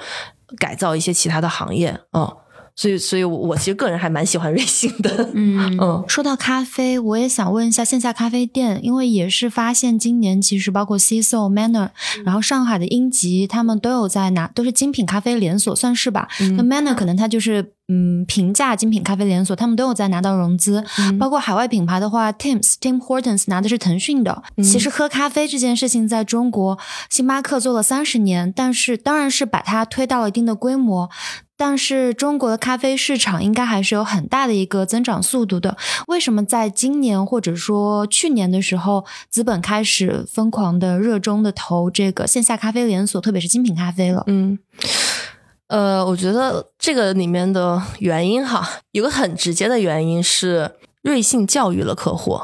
改造一些其他的行业，嗯，所以，所以我其实个人还蛮喜欢瑞幸的，嗯 <laughs> 嗯。说到咖啡，我也想问一下线下咖啡店，因为也是发现今年其实包括 C s o Manner，然后上海的英吉，他们都有在拿，都是精品咖啡连锁，算是吧。那 Manner 可能它就是嗯平价精品咖啡连锁，他们都有在拿到融资。包括海外品牌的话，Tim's Tim Hortons 拿的是腾讯的。其实喝咖啡这件事情在中国，星巴克做了三十年，但是当然是把它推到了一定的规模。但是中国的咖啡市场应该还是有很大的一个增长速度的。为什么在今年或者说去年的时候，资本开始疯狂的热衷的投这个线下咖啡连锁，特别是精品咖啡了？嗯，呃，我觉得这个里面的原因哈，有个很直接的原因是瑞幸教育了客户，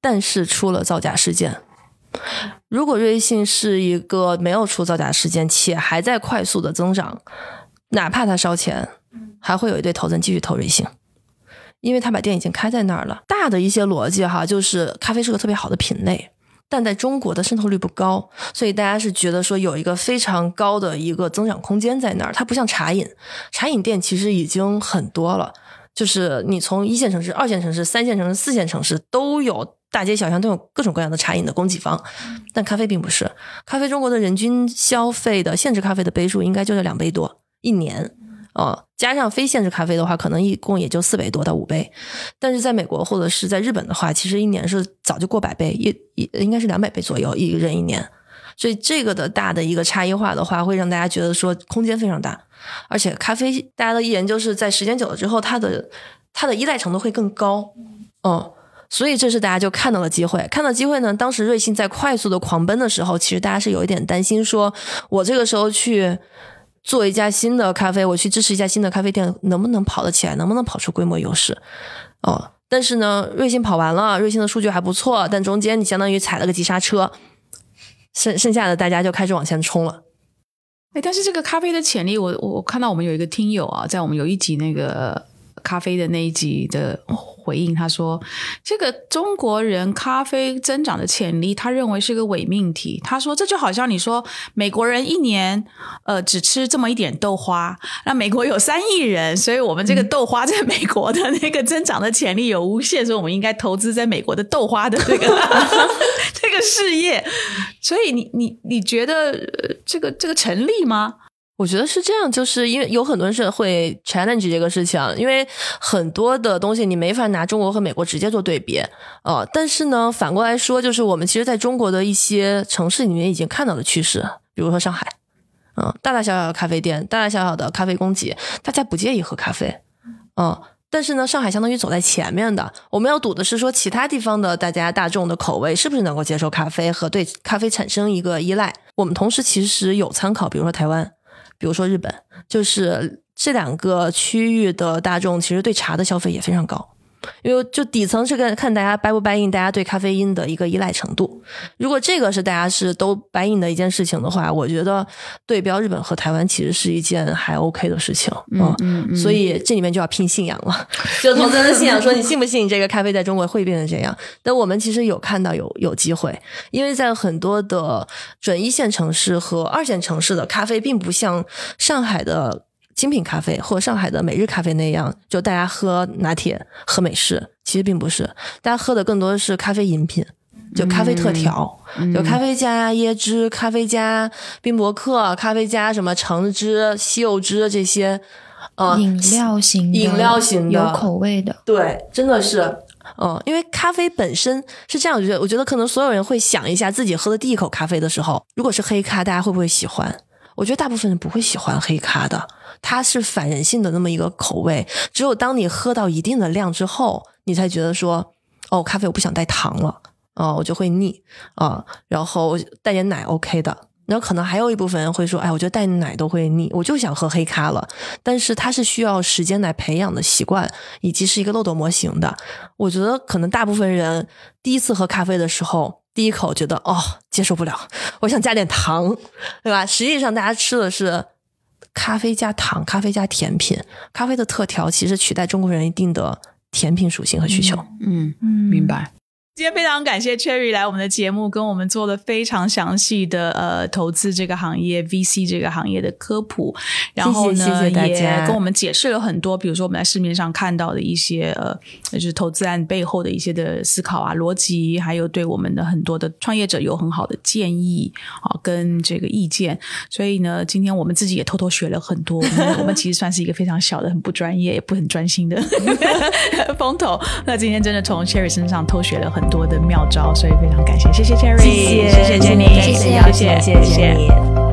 但是出了造假事件。如果瑞幸是一个没有出造假事件，且还在快速的增长。哪怕他烧钱，还会有一堆投资人继续投瑞幸，因为他把店已经开在那儿了。大的一些逻辑哈，就是咖啡是个特别好的品类，但在中国的渗透率不高，所以大家是觉得说有一个非常高的一个增长空间在那儿。它不像茶饮，茶饮店其实已经很多了，就是你从一线城市、二线城市、三线城市、四线城市都有，大街小巷都有各种各样的茶饮的供给方。但咖啡并不是，咖啡中国的人均消费的限制咖啡的杯数应该就在两杯多。一年，哦，加上非限制咖啡的话，可能一共也就四倍多到五杯。但是在美国或者是在日本的话，其实一年是早就过百倍，一一应该是两百倍左右一人一年。所以这个的大的一个差异化的话，会让大家觉得说空间非常大。而且咖啡大家的研究是在时间久了之后，它的它的依赖程度会更高。嗯，所以这是大家就看到了机会，看到机会呢。当时瑞幸在快速的狂奔的时候，其实大家是有一点担心，说我这个时候去。做一家新的咖啡，我去支持一家新的咖啡店，能不能跑得起来？能不能跑出规模优势？哦，但是呢，瑞幸跑完了，瑞幸的数据还不错，但中间你相当于踩了个急刹车，剩剩下的大家就开始往前冲了。哎，但是这个咖啡的潜力，我我看到我们有一个听友啊，在我们有一集那个咖啡的那一集的。回应他说：“这个中国人咖啡增长的潜力，他认为是个伪命题。他说，这就好像你说美国人一年呃只吃这么一点豆花，那美国有三亿人，所以我们这个豆花在美国的那个增长的潜力有无限，所以我们应该投资在美国的豆花的这个 <laughs> 这个事业。所以你你你觉得这个这个成立吗？”我觉得是这样，就是因为有很多人是会 challenge 这个事情，因为很多的东西你没法拿中国和美国直接做对比，呃，但是呢，反过来说，就是我们其实在中国的一些城市里面已经看到了趋势，比如说上海，嗯，大大小小的咖啡店，大大小小的咖啡供给，大家不介意喝咖啡，嗯，但是呢，上海相当于走在前面的，我们要赌的是说其他地方的大家大众的口味是不是能够接受咖啡和对咖啡产生一个依赖，我们同时其实有参考，比如说台湾。比如说日本，就是这两个区域的大众其实对茶的消费也非常高，因为就底层是看看大家 buy 不 buy in，大家对咖啡因的一个依赖程度。如果这个是大家是都 buy in 的一件事情的话，我觉得对标日本和台湾其实是一件还 OK 的事情。嗯嗯，所以这里面就要拼信仰了，<laughs> 就投资人的信仰，说你信不信这个咖啡在中国会变成这样？但我们其实有看到有有机会，因为在很多的准一线城市和二线城市的咖啡，并不像上海的。精品咖啡或上海的每日咖啡那样，就大家喝拿铁、喝美式，其实并不是，大家喝的更多的是咖啡饮品，就咖啡特调，就咖啡加椰汁、咖啡加冰博克、咖啡加什么橙汁、西柚汁这些，呃，饮料型的、饮料型的有口味的，对，真的是，嗯，因为咖啡本身是这样，我觉得，我觉得可能所有人会想一下自己喝的第一口咖啡的时候，如果是黑咖，大家会不会喜欢？我觉得大部分人不会喜欢黑咖的。它是反人性的那么一个口味，只有当你喝到一定的量之后，你才觉得说，哦，咖啡我不想带糖了，哦，我就会腻啊，然后带点奶 OK 的，然后可能还有一部分人会说，哎，我觉得带奶都会腻，我就想喝黑咖了，但是它是需要时间来培养的习惯，以及是一个漏斗模型的。我觉得可能大部分人第一次喝咖啡的时候，第一口觉得哦接受不了，我想加点糖，对吧？实际上大家吃的是。咖啡加糖，咖啡加甜品，咖啡的特调其实取代中国人一定的甜品属性和需求。嗯嗯，明白。今天非常感谢 Cherry 来我们的节目，跟我们做了非常详细的呃投资这个行业 VC 这个行业的科普，然后呢也跟我们解释了很多，比如说我们在市面上看到的一些呃就是投资案背后的一些的思考啊逻辑，还有对我们的很多的创业者有很好的建议啊跟这个意见。所以呢，今天我们自己也偷偷学了很多。我们其实算是一个非常小的、很不专业、也不很专心的 <laughs> 风投。那今天真的从 Cherry 身上偷学了很。多的妙招，所以非常感谢，谢谢 Cherry，谢谢，谢谢你，谢谢，谢谢，谢谢你。